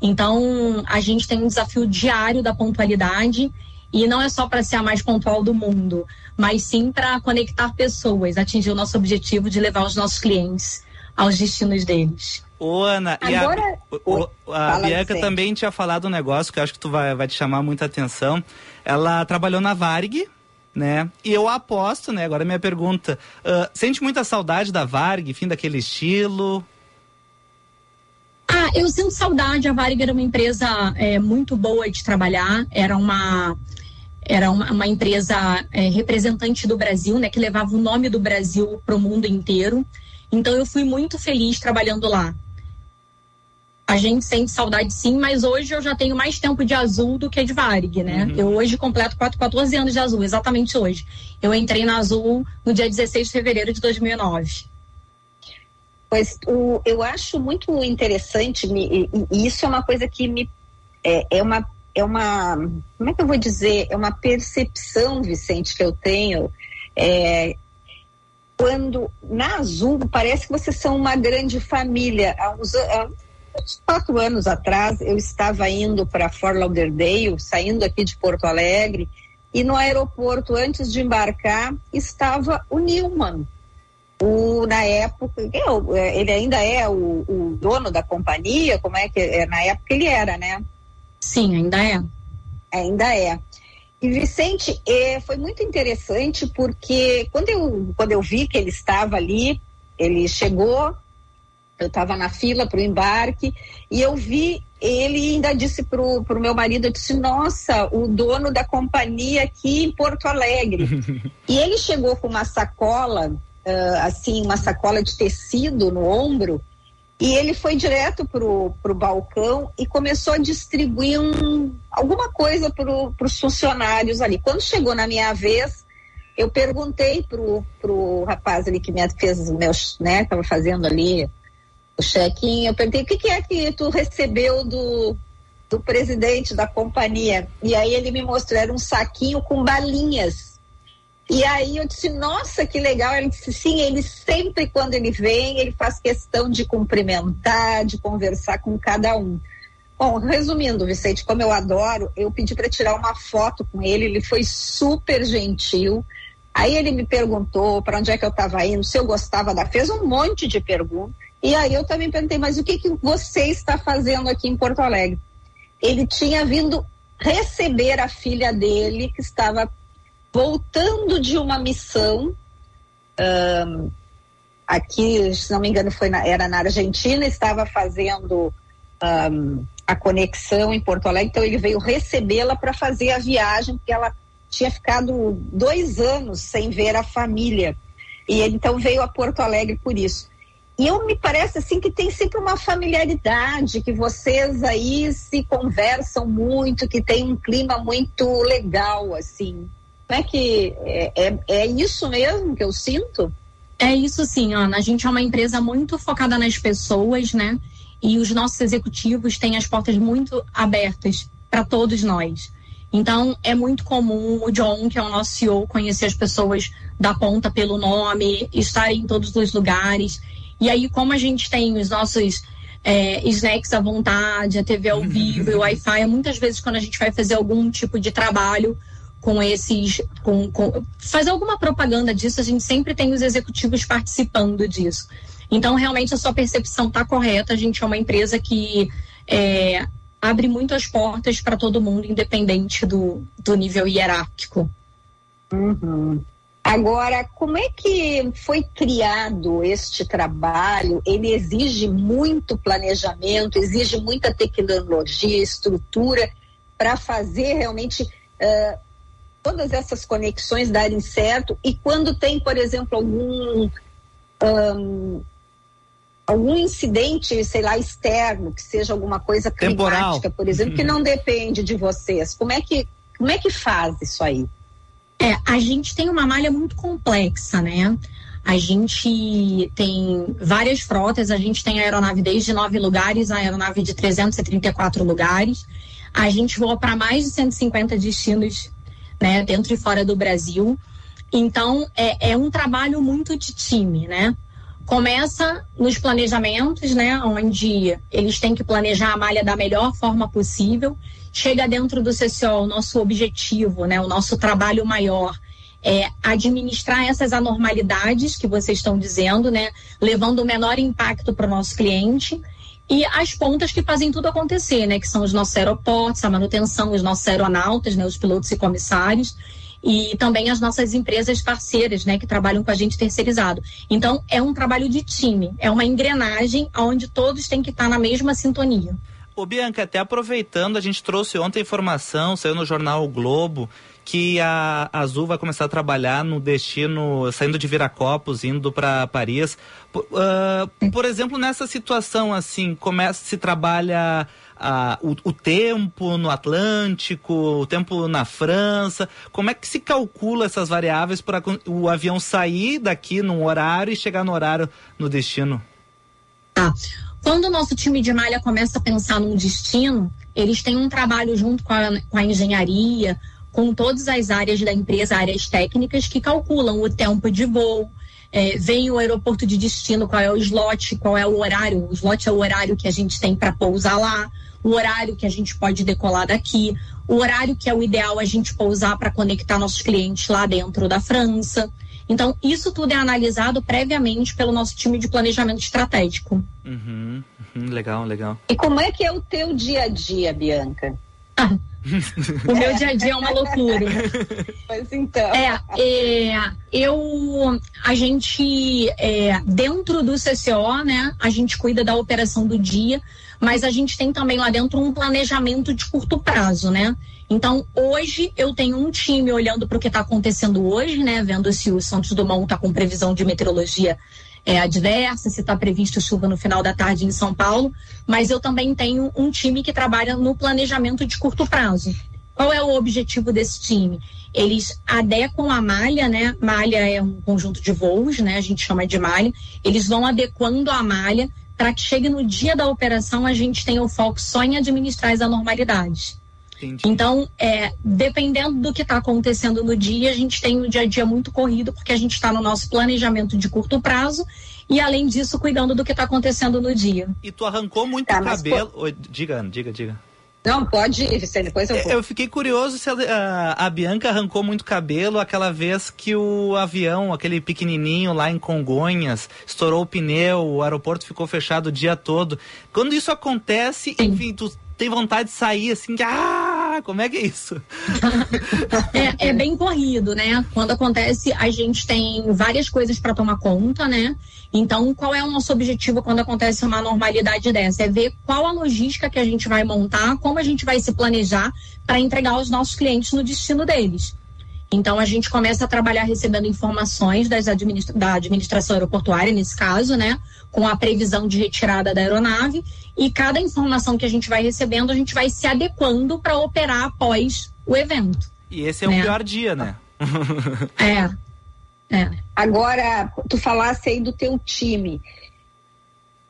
Então, a gente tem um desafio diário da pontualidade e não é só para ser a mais pontual do mundo, mas sim para conectar pessoas, atingir o nosso objetivo de levar os nossos clientes aos destinos deles.
Ô, Ana,
Agora-
e a, o- o- a Bianca também tinha falado um negócio que eu acho que tu vai, vai te chamar muita atenção. Ela trabalhou na Varg, né? E eu aposto, né? Agora minha pergunta: ah, sente muita saudade da Varg, fim daquele estilo?
Ah, eu sinto saudade. A Varig era uma empresa é, muito boa de trabalhar. Era uma era uma, uma empresa é, representante do Brasil, né, que levava o nome do Brasil para o mundo inteiro. Então eu fui muito feliz trabalhando lá. A gente sente saudade sim, mas hoje eu já tenho mais tempo de azul do que de Varig, né?
Uhum.
Eu hoje completo quatro- 14 anos de azul, exatamente hoje. Eu entrei na azul no dia 16 de fevereiro de 2009.
Pois o, eu acho muito interessante, me- e, e isso é uma coisa que me é, é uma é uma como é que eu vou dizer é uma percepção, Vicente, que eu tenho é, quando na Azul parece que vocês são uma grande família. Há uns, há uns quatro anos atrás eu estava indo para Fort Lauderdale, saindo aqui de Porto Alegre, e no aeroporto antes de embarcar estava o Newman o, na época, é é, ele ainda é o, o dono da companhia, como é que é? Na época ele era, né?
Sim, ainda é.
Ainda é. E Vicente, é, foi muito interessante porque quando eu, quando eu vi que ele estava ali, ele chegou, eu estava na fila para o embarque, e eu vi, ele ainda disse para o meu marido, eu disse, nossa, o dono da companhia aqui em Porto Alegre. E ele chegou com uma sacola, ah, assim, uma sacola de tecido no ombro, e ele foi direto pro, pro balcão e começou a distribuir um, alguma coisa pro, pros funcionários ali. Quando chegou na minha vez, eu perguntei pro, pro rapaz ali que me fez os meus, né, tava fazendo ali o check-in, eu perguntei, o que, que é que tu recebeu do, do presidente da companhia? E aí ele me mostrou, era um saquinho com balinhas. E aí eu disse, nossa, que legal. Ele disse, sim, ele sempre, quando ele vem, ele faz questão de cumprimentar, de conversar com cada um. Bom, resumindo, Vicente, como eu adoro, eu pedi para tirar uma foto com ele, ele foi super gentil. Aí ele me perguntou para onde é que eu estava indo, se eu gostava da. fez um monte de perguntas. E aí eu também perguntei, mas o que, que você está fazendo aqui em Porto Alegre? Ele tinha vindo receber a filha dele, que estava voltando de uma missão ahn, aqui, se não me engano, foi na- era na Argentina, estava fazendo ahn, a conexão em Porto Alegre, então ele veio recebê-la para fazer a viagem, porque ela tinha ficado dois anos sem ver a família. E ele então veio a Porto Alegre por isso. E eu me parece assim que tem sempre uma familiaridade, que vocês aí se conversam muito, que tem um clima muito legal, assim. É que é, é, é isso mesmo que eu sinto?
É isso sim, Ana. A gente é uma empresa muito focada nas pessoas, né? E os nossos executivos têm as portas muito abertas para todos nós. Então, é muito comum o John, que é o nosso CEO, conhecer as pessoas da ponta pelo nome, estar em todos os lugares. E aí, como a gente tem os nossos é, snacks à vontade, a TV ao vivo e o Wi-Fi, muitas vezes quando a gente vai fazer algum tipo de trabalho com esses, com, com- fazer alguma propaganda disso, a gente sempre tem os executivos participando disso. Então, realmente, a sua percepção está correta. A gente é uma empresa que é, abre muito as portas para todo mundo, independente do, do nível hierárquico.
Uhum. Agora, como é que foi criado este trabalho? Ele exige muito planejamento, exige muita tecnologia, estrutura para fazer realmente ah, todas essas conexões darem certo. E quando tem, por exemplo, algum ahn, algum incidente, sei lá, externo, que seja alguma coisa
Temporal.
climática, por exemplo, que não depende de vocês. Como é que, como é que faz isso aí?
É, a gente tem uma malha muito complexa, né? A gente tem várias frotas, a gente tem aeronave desde nove lugares, a aeronave de 334 lugares. A gente voa para mais de 150 destinos, né, dentro e fora do Brasil. Então, é, é um trabalho muito de time, né? Começa nos planejamentos, né, onde eles têm que planejar a malha da melhor forma possível. Chega dentro do CCO, o nosso objetivo, né, o nosso trabalho maior é administrar essas anormalidades que vocês estão dizendo, né, levando o menor impacto para o nosso cliente e as pontas que fazem tudo acontecer, né, que são os nossos aeroportos, a manutenção, os nossos aeronautas, né, os pilotos e comissários. E também as nossas empresas parceiras, né, que trabalham com a gente terceirizado. Então, é um trabalho de time, é uma engrenagem onde todos têm que estar na mesma sintonia.
Ô Bianca, até aproveitando, a gente trouxe ontem informação, saiu no jornal o Globo, que a Azul vai começar a trabalhar no destino, saindo de Viracopos, indo para Paris. Por, uh, por exemplo, nessa situação assim, começa se trabalha uh, o, o, tempo no Atlântico, o tempo na França. Como é que se calcula essas variáveis para o avião sair daqui num horário e chegar no horário no destino?
Tá. Quando o nosso time de malha começa a pensar num destino, eles têm um trabalho junto com a, com a engenharia, com todas as áreas da empresa, áreas técnicas, que calculam o tempo de voo, é, vem o aeroporto de destino, qual é o slot, qual é o horário. O slot é o horário que a gente tem para pousar lá, o horário que a gente pode decolar daqui, o horário que é o ideal a gente pousar para conectar nossos clientes lá dentro da França. Então, isso tudo é analisado previamente pelo nosso time de planejamento estratégico.
Uhum, uhum, legal, legal.
E como é que é o teu dia a dia, Bianca?
O meu dia a dia é uma loucura.
Pois então.
É, é eu, a gente, é, dentro do CCO, né, a gente cuida da operação do dia, mas a gente tem também lá dentro um planejamento de curto prazo, né? Então, hoje eu tenho um time olhando para o que está acontecendo hoje, né? Vendo se o Santos Dumont está com previsão de meteorologia é, adversa, se está previsto chuva no final da tarde em São Paulo, mas eu também tenho um time que trabalha no planejamento de curto prazo. Qual é o objetivo desse time? Eles adequam a malha, né? Malha é um conjunto de voos, né? A gente chama de malha. Eles vão adequando a malha para que chegue no dia da operação a gente tenha o foco só em administrar as anormalidades.
Entendi.
Então, é, dependendo do que está acontecendo no dia, a gente tem um dia a dia muito corrido, porque a gente está no nosso planejamento de curto prazo e, além disso, cuidando do que está acontecendo no dia.
E tu arrancou muito
Tá,
cabelo. Oi, diga, diga, diga.
Não, pode ir, Vicente, depois eu vou.
Eu fiquei curioso se a, a- a Bianca arrancou muito cabelo aquela vez que o avião, aquele pequenininho lá em Congonhas, estourou o pneu, o aeroporto ficou fechado o dia todo. Quando isso acontece, enfim, tu tem vontade de sair assim, que, ah, como é que é isso?
É, é bem corrido, né? Quando acontece, a gente tem várias coisas para tomar conta, né? Então, qual é o nosso objetivo quando acontece uma normalidade dessa? É ver qual a logística que a gente vai montar, como a gente vai se planejar para entregar aos nossos clientes no destino deles. Então, a gente começa a trabalhar recebendo informações das administra da administração aeroportuária, nesse caso, né? Com a previsão de retirada da aeronave. E cada informação que a gente vai recebendo, a gente vai se adequando para operar após o evento.
E esse é o
Né?
pior dia, né?
É. É.
Agora, tu falasse aí do teu time.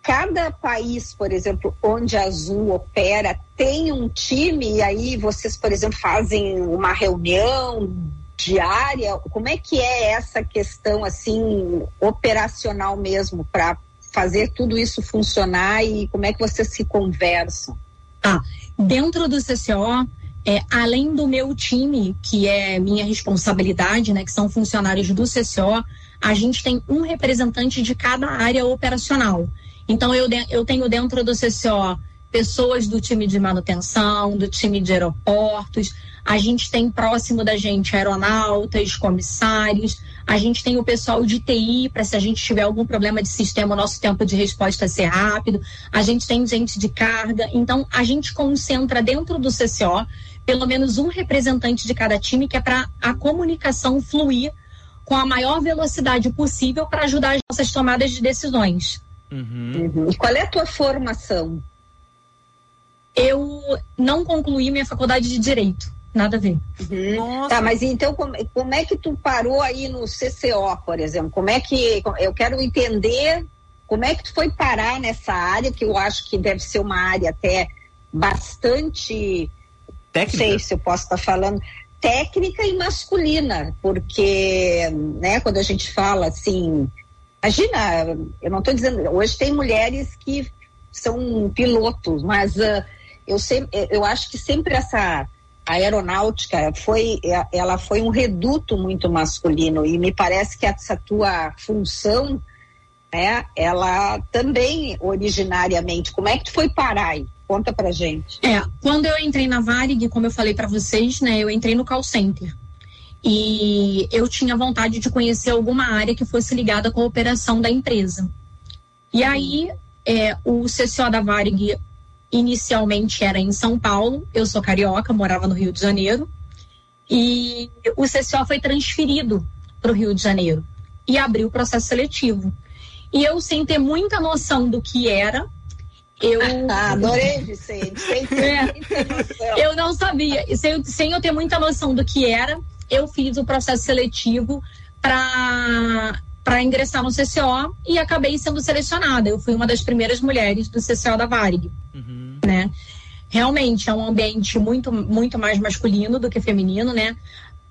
Cada país, por exemplo, onde a Azul opera, tem um time e aí vocês, por exemplo, fazem uma reunião diária. Como é que é essa questão assim operacional mesmo para fazer tudo isso funcionar e como é que vocês se conversam?
Tá. Dentro do CCO, é, além do meu time, que é minha responsabilidade, né, que são funcionários do CCO, a gente tem um representante de cada área operacional. Então, eu, de- eu tenho dentro do CCO pessoas do time de manutenção, do time de aeroportos, a gente tem próximo da gente aeronautas, comissários, a gente tem o pessoal de TI, para se a gente tiver algum problema de sistema, o nosso tempo de resposta ser rápido, a gente tem gente de carga, então a gente concentra dentro do CCO pelo menos um representante de cada time, que é para a comunicação fluir com a maior velocidade possível para ajudar as nossas tomadas de decisões.
Uhum. E qual é a tua formação?
Eu não concluí minha faculdade de Direito. Nada a ver.
Uhum. Tá, mas então como, como é que tu parou aí no CCO, por exemplo? Como é que eu quero entender como é que tu foi parar nessa área que eu acho que deve ser uma área até bastante
técnica.
Não sei se eu posso estar falando técnica e masculina, porque, né, quando a gente fala assim, imagina, eu não estou dizendo, hoje tem mulheres que são pilotos, mas uh, eu sempre, eu acho que sempre essa a aeronáutica foi ela foi um reduto muito masculino e me parece que essa tua função né ela também originariamente como é que tu foi parar aí? Conta pra gente.
É quando eu entrei na Varig como eu falei para vocês né eu entrei no call center. E eu tinha vontade de conhecer alguma área que fosse ligada com a operação da empresa. E aí é, o CCO da Varig inicialmente era em São Paulo, eu sou carioca, morava no Rio de Janeiro, e o CCO foi transferido para o Rio de Janeiro e abriu o processo seletivo. E eu, sem ter muita noção do que era, eu.
Ah, adorei, Vicente. Sem ter
noção. Eu não sabia. Sem, sem eu ter muita noção do que era, eu fiz o processo seletivo para para ingressar no CCO e acabei sendo selecionada. Eu fui uma das primeiras mulheres do CCO da Varig, uhum. Realmente é um ambiente muito muito mais masculino do que feminino, né?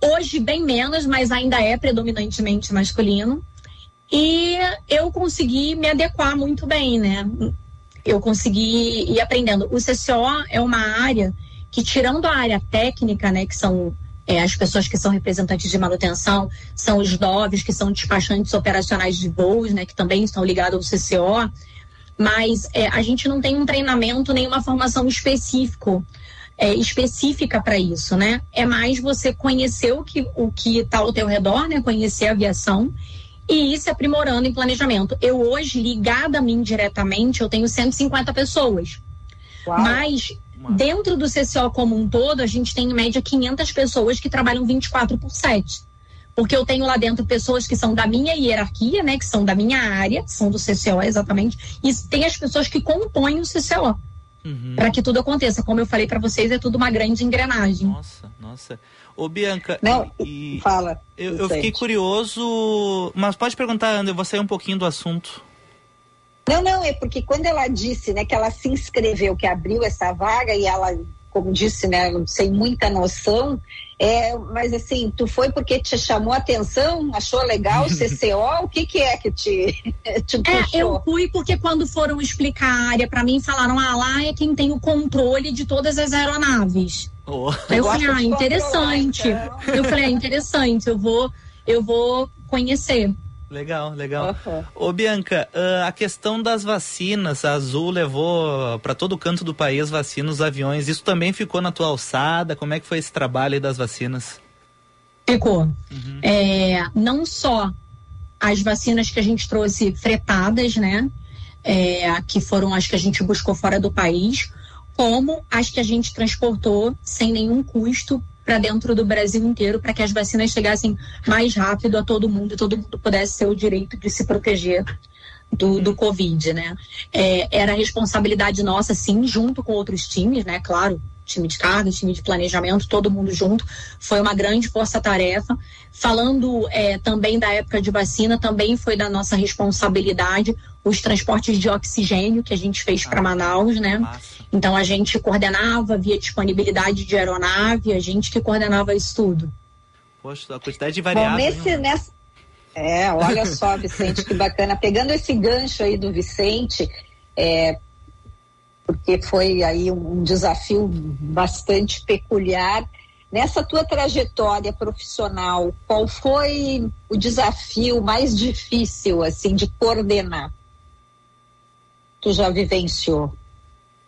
Hoje bem menos, mas ainda é predominantemente masculino. E eu consegui me adequar muito bem, né? Eu consegui ir aprendendo. O CCO é uma área que tirando a área técnica, né, que são é, as pessoas que são representantes de manutenção, são os DOVs, que são despachantes operacionais de voos, né, que também estão ligados ao CCO, mas é, a gente não tem um treinamento, nem uma formação específico, é, específica para isso, né? É mais você conhecer o que o que está ao teu redor, né? Conhecer a aviação e ir se aprimorando em planejamento. Eu hoje, ligada a mim diretamente, eu tenho 150 pessoas. Uau. Mas Dentro do CCO como um todo, a gente tem em média 500 pessoas que trabalham 24 por 7. Porque eu tenho lá dentro pessoas que são da minha hierarquia, né, que são da minha área, são do CCO exatamente, e tem as pessoas que compõem o CCO. Uhum. Para que tudo aconteça. Como eu falei para vocês, é tudo uma grande engrenagem.
Nossa, nossa. Ô, Bianca.
Não, e, fala.
Eu, eu fiquei curioso, mas pode perguntar, André, eu vou sair um pouquinho do assunto.
Não, não, é porque quando ela disse, né, que ela se inscreveu, que abriu essa vaga e ela, como disse, né, sem muita noção, é, mas assim, tu foi porque te chamou a atenção, achou legal o CCO, o que que é que te, te puxou?
É, eu fui porque quando foram explicar a área para mim, falaram, ah, lá é quem tem o controle de todas as aeronaves. Oh. Eu falei, ah, interessante. Então. Eu falei, ah, interessante, eu vou, eu vou conhecer.
Legal, legal. Uhum. Ô, Bianca, uh, a questão das vacinas, a Azul levou para todo canto do país vacinas, os aviões. Isso também ficou na tua alçada? Como é que foi esse trabalho aí das vacinas?
Ficou. Uhum. É, não só as vacinas que a gente trouxe fretadas, né? É, que foram as que a gente buscou fora do país, como as que a gente transportou sem nenhum custo para dentro do Brasil inteiro para que as vacinas chegassem mais rápido a todo mundo e todo mundo pudesse ter o direito de se proteger do, do Covid, né? É, era responsabilidade nossa, sim, junto com outros times, né? Claro, time de carga, time de planejamento, todo mundo junto. Foi uma grande força-tarefa. Falando é, também da época de vacina, também foi da nossa responsabilidade os transportes de oxigênio que a gente fez para Manaus, né? Massa. Então a gente coordenava via disponibilidade de aeronave, a gente que coordenava isso tudo.
Poxa, a quantidade de variáveis.
Bom, nesse, nessa... É, olha só, Vicente, que bacana. Pegando esse gancho aí do Vicente, é, porque foi aí um desafio bastante peculiar. Nessa tua trajetória profissional, qual foi o desafio mais difícil assim de coordenar? Tu já vivenciou?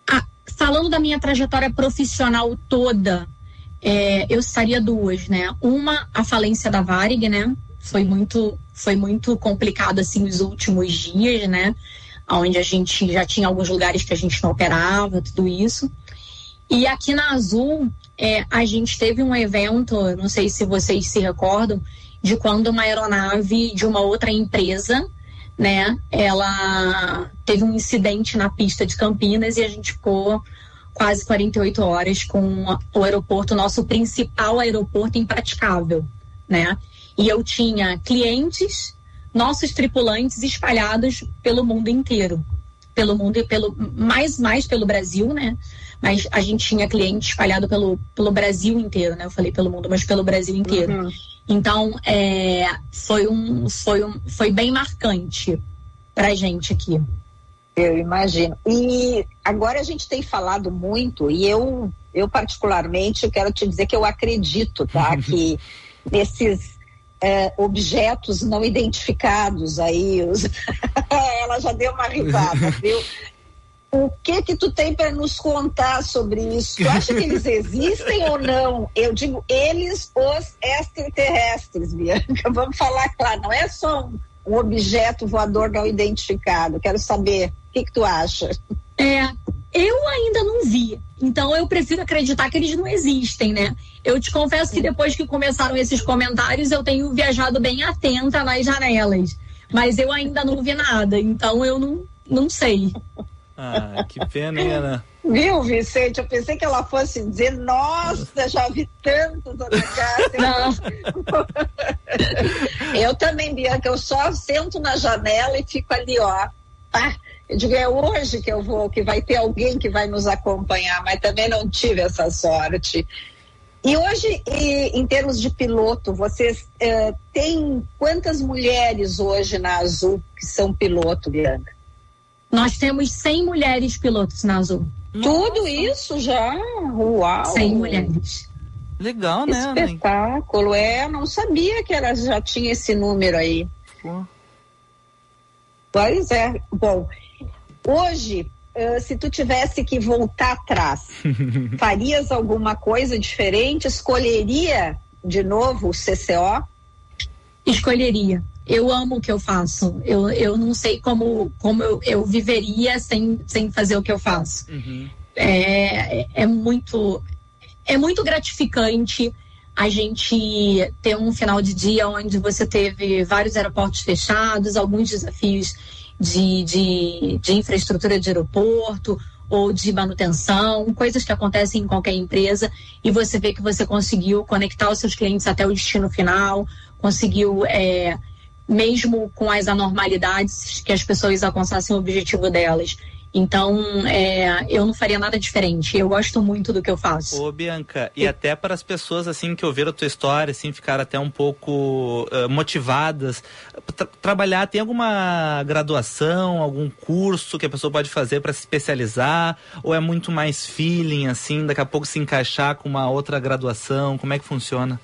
Ah, falando da minha trajetória profissional toda, é, eu estaria duas, né? Uma, a falência da Varig, né? Foi muito, foi muito complicado assim os últimos dias, né? onde a gente já tinha alguns lugares que a gente não operava, tudo isso. E aqui na Azul, é, a gente teve um evento, não sei se vocês se recordam, de quando uma aeronave de uma outra empresa né? Ela teve um incidente na pista de Campinas e a gente ficou quase 48 horas com o aeroporto, nosso principal aeroporto impraticável, né? E eu tinha clientes, nossos tripulantes espalhados pelo mundo inteiro, pelo mundo e pelo mais mais pelo Brasil, né? Mas a gente tinha cliente espalhado pelo pelo Brasil inteiro, né? Eu falei pelo mundo, mas pelo Brasil inteiro.
Uhum.
Então, é, foi um foi um foi bem marcante pra gente aqui.
Eu imagino. E agora a gente tem falado muito, e eu, eu particularmente, eu quero te dizer que eu acredito, tá? que nesses é, objetos não identificados aí, os... ela já deu uma risada, viu? O que que tu tem para nos contar sobre isso? Tu acha que eles existem ou não? Eu digo eles, os extraterrestres, Bianca. Vamos falar claro, não é só um, um objeto voador não identificado. Quero saber o que, que tu acha?
É, eu ainda não vi. Então eu prefiro acreditar que eles não existem, né? Eu te confesso que depois que começaram esses comentários, eu tenho viajado bem atenta nas janelas. Mas eu ainda não vi nada, então eu não, não sei.
Ah, que pena, hein, Ana?
Viu, Vicente? Eu pensei que ela fosse dizer, nossa, já vi tantos na casa. eu também, Bianca, eu só sento na janela e fico ali, ó. Pá. Eu digo, é hoje que eu vou, que vai ter alguém que vai nos acompanhar, mas também não tive essa sorte. E hoje, e, em termos de piloto, vocês eh, têm quantas mulheres hoje na Azul que são piloto, Bianca?
Nós temos 100 mulheres pilotos na Azul.
Tudo isso já? Uau!
100 mulheres.
Legal, né?
Espetáculo. É, eu não sabia que ela já tinha esse número aí.
Pô.
Pois é. Bom, hoje, se tu tivesse que voltar atrás, farias alguma coisa diferente? Escolheria de novo o CCO?
Escolheria. Eu amo o que eu faço. Eu, eu não sei como, como eu, eu viveria sem, sem fazer o que eu faço.
Uhum.
É, é muito é muito gratificante a gente ter um final de dia onde você teve vários aeroportos fechados, alguns desafios de, de, de infraestrutura de aeroporto ou de manutenção, coisas que acontecem em qualquer empresa, e você vê que você conseguiu conectar os seus clientes até o destino final, conseguiu, é, mesmo com as anormalidades, que as pessoas alcançassem o objetivo delas. Então, é, eu não faria nada diferente. Eu gosto muito do que eu faço.
Ô, Bianca, e até para as pessoas assim que ouviram a tua história, assim, ficaram até um pouco uh, motivadas, tra trabalhar, tem alguma graduação, algum curso que a pessoa pode fazer para se especializar? Ou é muito mais feeling, assim, daqui a pouco se encaixar com uma outra graduação? Como é que funciona?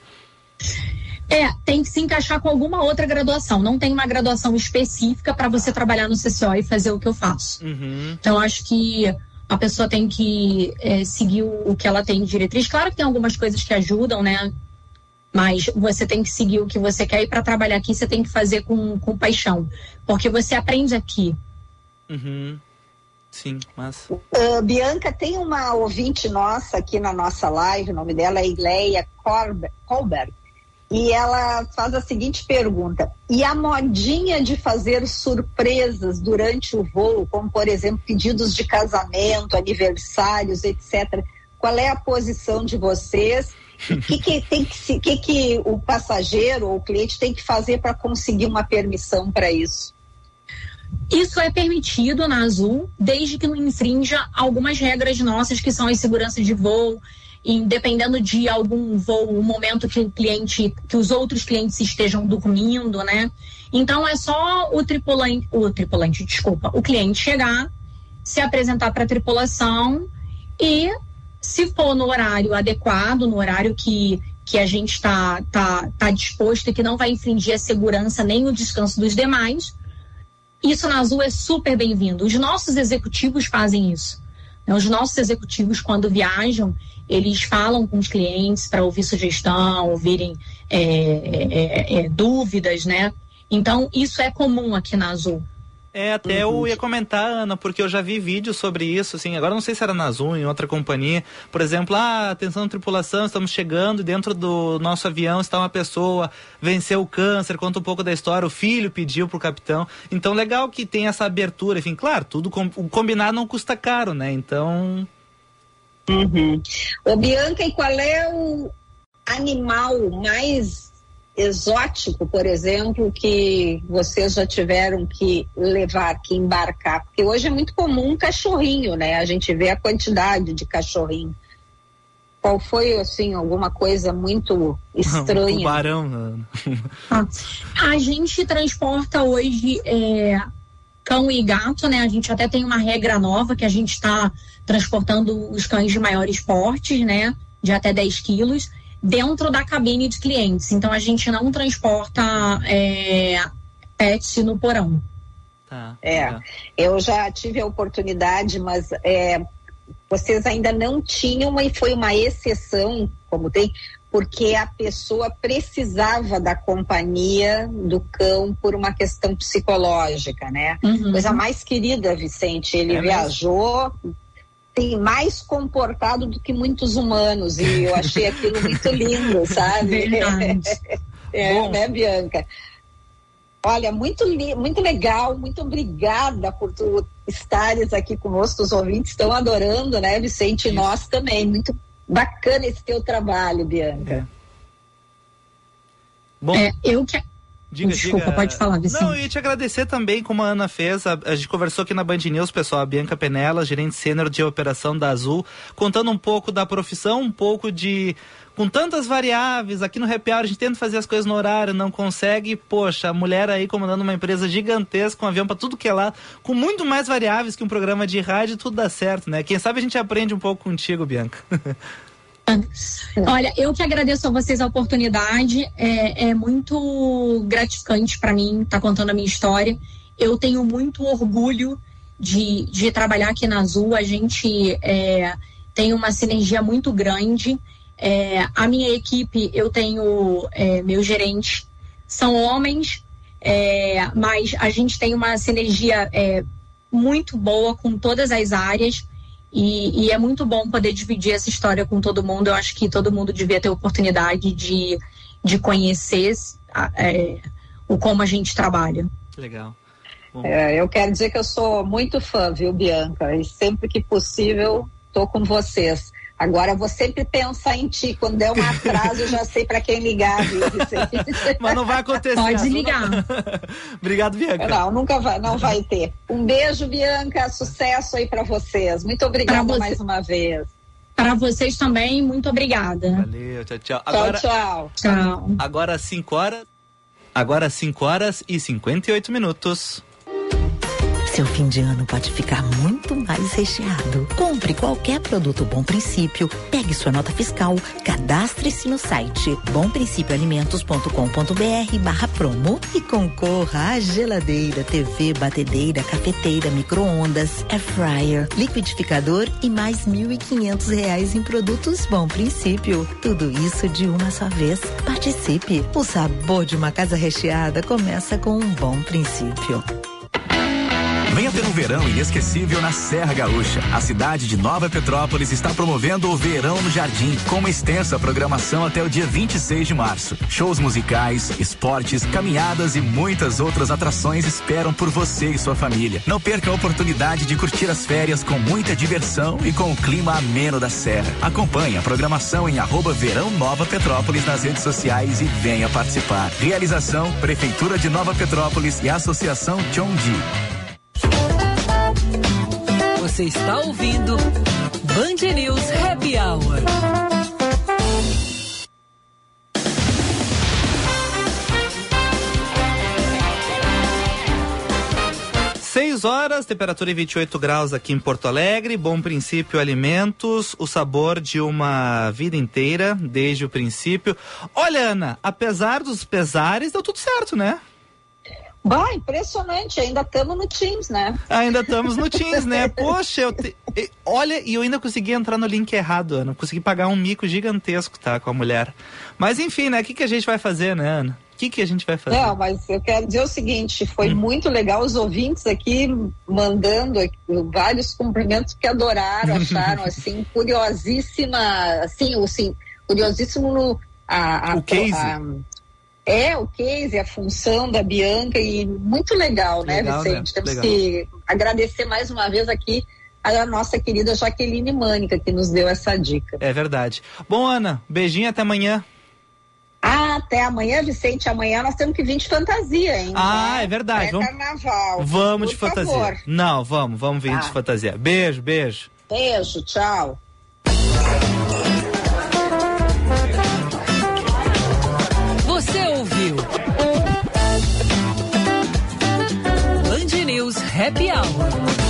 É, tem que se encaixar com alguma outra graduação. Não tem uma graduação específica para você trabalhar no CCO e fazer o que eu faço.
Uhum.
Então, acho que a pessoa tem que é, seguir o, o que ela tem de diretriz. Claro que tem algumas coisas que ajudam, né? Mas você tem que seguir o que você quer e para trabalhar aqui você tem que fazer com, com paixão. Porque você aprende aqui.
Uhum. Sim, mas.
Uh, Bianca, tem uma ouvinte nossa aqui na nossa live, o nome dela é Ileia Colbert. E ela faz a seguinte pergunta: e a modinha de fazer surpresas durante o voo, como por exemplo pedidos de casamento, aniversários, etc. Qual é a posição de vocês? O que, que, tem que, que, que o passageiro ou o cliente tem que fazer para conseguir uma permissão para isso?
Isso é permitido na Azul, desde que não infrinja algumas regras nossas, que são as seguranças de voo, dependendo de algum voo, o momento que o cliente, que os outros clientes estejam dormindo, né? Então é só o tripulante, o tripulante, desculpa, o cliente chegar, se apresentar para a tripulação e se for no horário adequado, no horário que, que a gente está tá, tá disposto e que não vai infringir a segurança nem o descanso dos demais, isso na Azul é super bem-vindo. Os nossos executivos fazem isso. Os nossos executivos, quando viajam, eles falam com os clientes para ouvir sugestão, ouvirem é, é, é, dúvidas, né? Então, isso é comum aqui na Azul.
É, até
Uhum.
eu ia comentar, Ana, porque eu já vi vídeos sobre isso, assim, agora não sei se era na Zoom, em outra companhia, por exemplo, ah, atenção tripulação, estamos chegando. E dentro do nosso avião está uma pessoa, venceu o câncer, conta um pouco da história, o filho pediu pro capitão, então legal que tem essa abertura, enfim, claro, tudo, com, o combinar não custa caro, né, então...
Uhum. Ô, Bianca, e qual é o animal mais exótico, por exemplo, que vocês já tiveram que levar, que embarcar? Porque hoje é muito comum um cachorrinho, né? A gente vê a quantidade de cachorrinho. Qual foi, assim, alguma coisa muito estranha?
Um tubarão.
Ah, A gente transporta hoje é, cão e gato, né? A gente até tem uma regra nova que a gente está transportando os cães de maiores portes, né? De até 10 quilos, dentro da cabine de clientes. Então a gente não transporta é, pet no porão.
Tá.
É, eu já tive a oportunidade, mas é, vocês ainda não tinham e foi uma exceção, como tem, porque a pessoa precisava da companhia do cão por uma questão psicológica, né?
Uhum.
Coisa mais querida, Vicente. Ele
É mesmo?
viajou, tem mais comportado do que muitos humanos e eu achei aquilo muito lindo, sabe? É,
Bom.
né, Bianca? Olha, muito, muito legal, muito obrigada por tu estares aqui conosco, os ouvintes estão adorando, né, Vicente? E nós também, muito bacana esse teu trabalho, Bianca.
Bom,
É, eu que.
Diga,
Desculpa,
diga.
pode falar, Vicente.
Não, ia te agradecer também, como a Ana fez. A, a gente conversou aqui na Band News, pessoal, a Bianca Penela, gerente sênior de operação da Azul, contando um pouco da profissão, um pouco de. Com tantas variáveis, aqui no Happy Hour a gente tenta fazer as coisas no horário, não consegue. Poxa, a mulher aí comandando uma empresa gigantesca, com avião pra tudo que é lá, com muito mais variáveis que um programa de rádio, tudo dá certo, né? Quem sabe a gente aprende um pouco contigo, Bianca.
Olha, eu que agradeço a vocês a oportunidade. É, é muito gratificante para mim estar contando a minha história. Eu tenho muito orgulho de, de trabalhar aqui na Azul. A gente é, tem uma sinergia muito grande. É, a minha equipe, eu tenho é, meu gerente, são homens, é, mas a gente tem uma sinergia é, muito boa com todas as áreas. E, e é muito bom poder dividir essa história com todo mundo. Eu acho que todo mundo devia ter oportunidade de, de conhecer é, o como a gente trabalha.
Legal.
É, eu quero dizer que eu sou muito fã, viu, Bianca? E sempre que possível, tô com vocês. Agora, eu vou sempre pensar em ti. Quando der um atraso, eu já sei para quem ligar?
Mas não vai acontecer.
Pode
Azul,
ligar.
não. Obrigado, Bianca.
Não, nunca vai, não vai ter. Um beijo, Bianca. Sucesso aí para vocês. Muito obrigada
você.
mais uma vez.
Para vocês também, muito obrigada.
Valeu, tchau, tchau.
Tchau,
Agora,
tchau.
Tchau.
agora 5 horas. Agora 5 horas e 58 minutos.
Seu fim de ano pode ficar muito mais recheado. Compre qualquer produto Bom Princípio, pegue sua nota fiscal, cadastre-se no site bomprincipioalimentos.com.br barra promo e concorra a geladeira, TV, batedeira, cafeteira, micro-ondas, air fryer, liquidificador e mais 1.500 reais em produtos Bom Princípio. Tudo isso de uma só vez. Participe. O sabor de uma casa recheada começa com um Bom Princípio.
Venha ter um verão inesquecível na Serra Gaúcha. A cidade de Nova Petrópolis está promovendo o Verão no Jardim, com uma extensa programação até o dia 26 de março. Shows musicais, esportes, caminhadas e muitas outras atrações esperam por você e sua família. Não perca a oportunidade de curtir as férias com muita diversão e com o clima ameno da Serra. Acompanhe a programação em arroba Verão Nova Petrópolis nas redes sociais e venha participar. Realização Prefeitura de Nova Petrópolis e Associação Dee.
Você está ouvindo Band News Happy Hour.
Seis horas, temperatura em 28 graus aqui em Porto Alegre. Bom princípio alimentos, o sabor de uma vida inteira, desde o princípio. Olha, Ana, apesar dos pesares, deu tudo certo, né?
Bah, impressionante. Ainda estamos no Teams, né?
Ainda estamos no Teams, né? Poxa, eu te... olha, e eu ainda consegui entrar no link errado, Ana. Consegui pagar um mico gigantesco, tá, com a mulher. Mas enfim, né? O que, que a gente vai fazer, né, Ana? que, que a gente vai fazer?
Não, mas eu quero dizer o seguinte, foi muito legal os ouvintes aqui mandando aqui vários cumprimentos que adoraram, acharam assim, curiosíssima, assim, assim curiosíssimo no a, a,
O case.
a- é, o case, a função da Bianca e muito legal, né,
Legal, né?
Vicente? Temos
Legal.
que agradecer mais uma vez aqui a nossa querida Jaqueline Mânica que nos deu essa dica.
É verdade. Bom, Ana, beijinho até amanhã.
Ah, até amanhã, Vicente. Amanhã nós temos que vir de fantasia, hein?
Ah,
né?
é verdade.
É
Vamos-
carnaval.
Vamos
Por
de fantasia.
favor.
Não, vamos, vamos vir
Tá.
de fantasia. Beijo, beijo.
Beijo, tchau.
Happy Hour.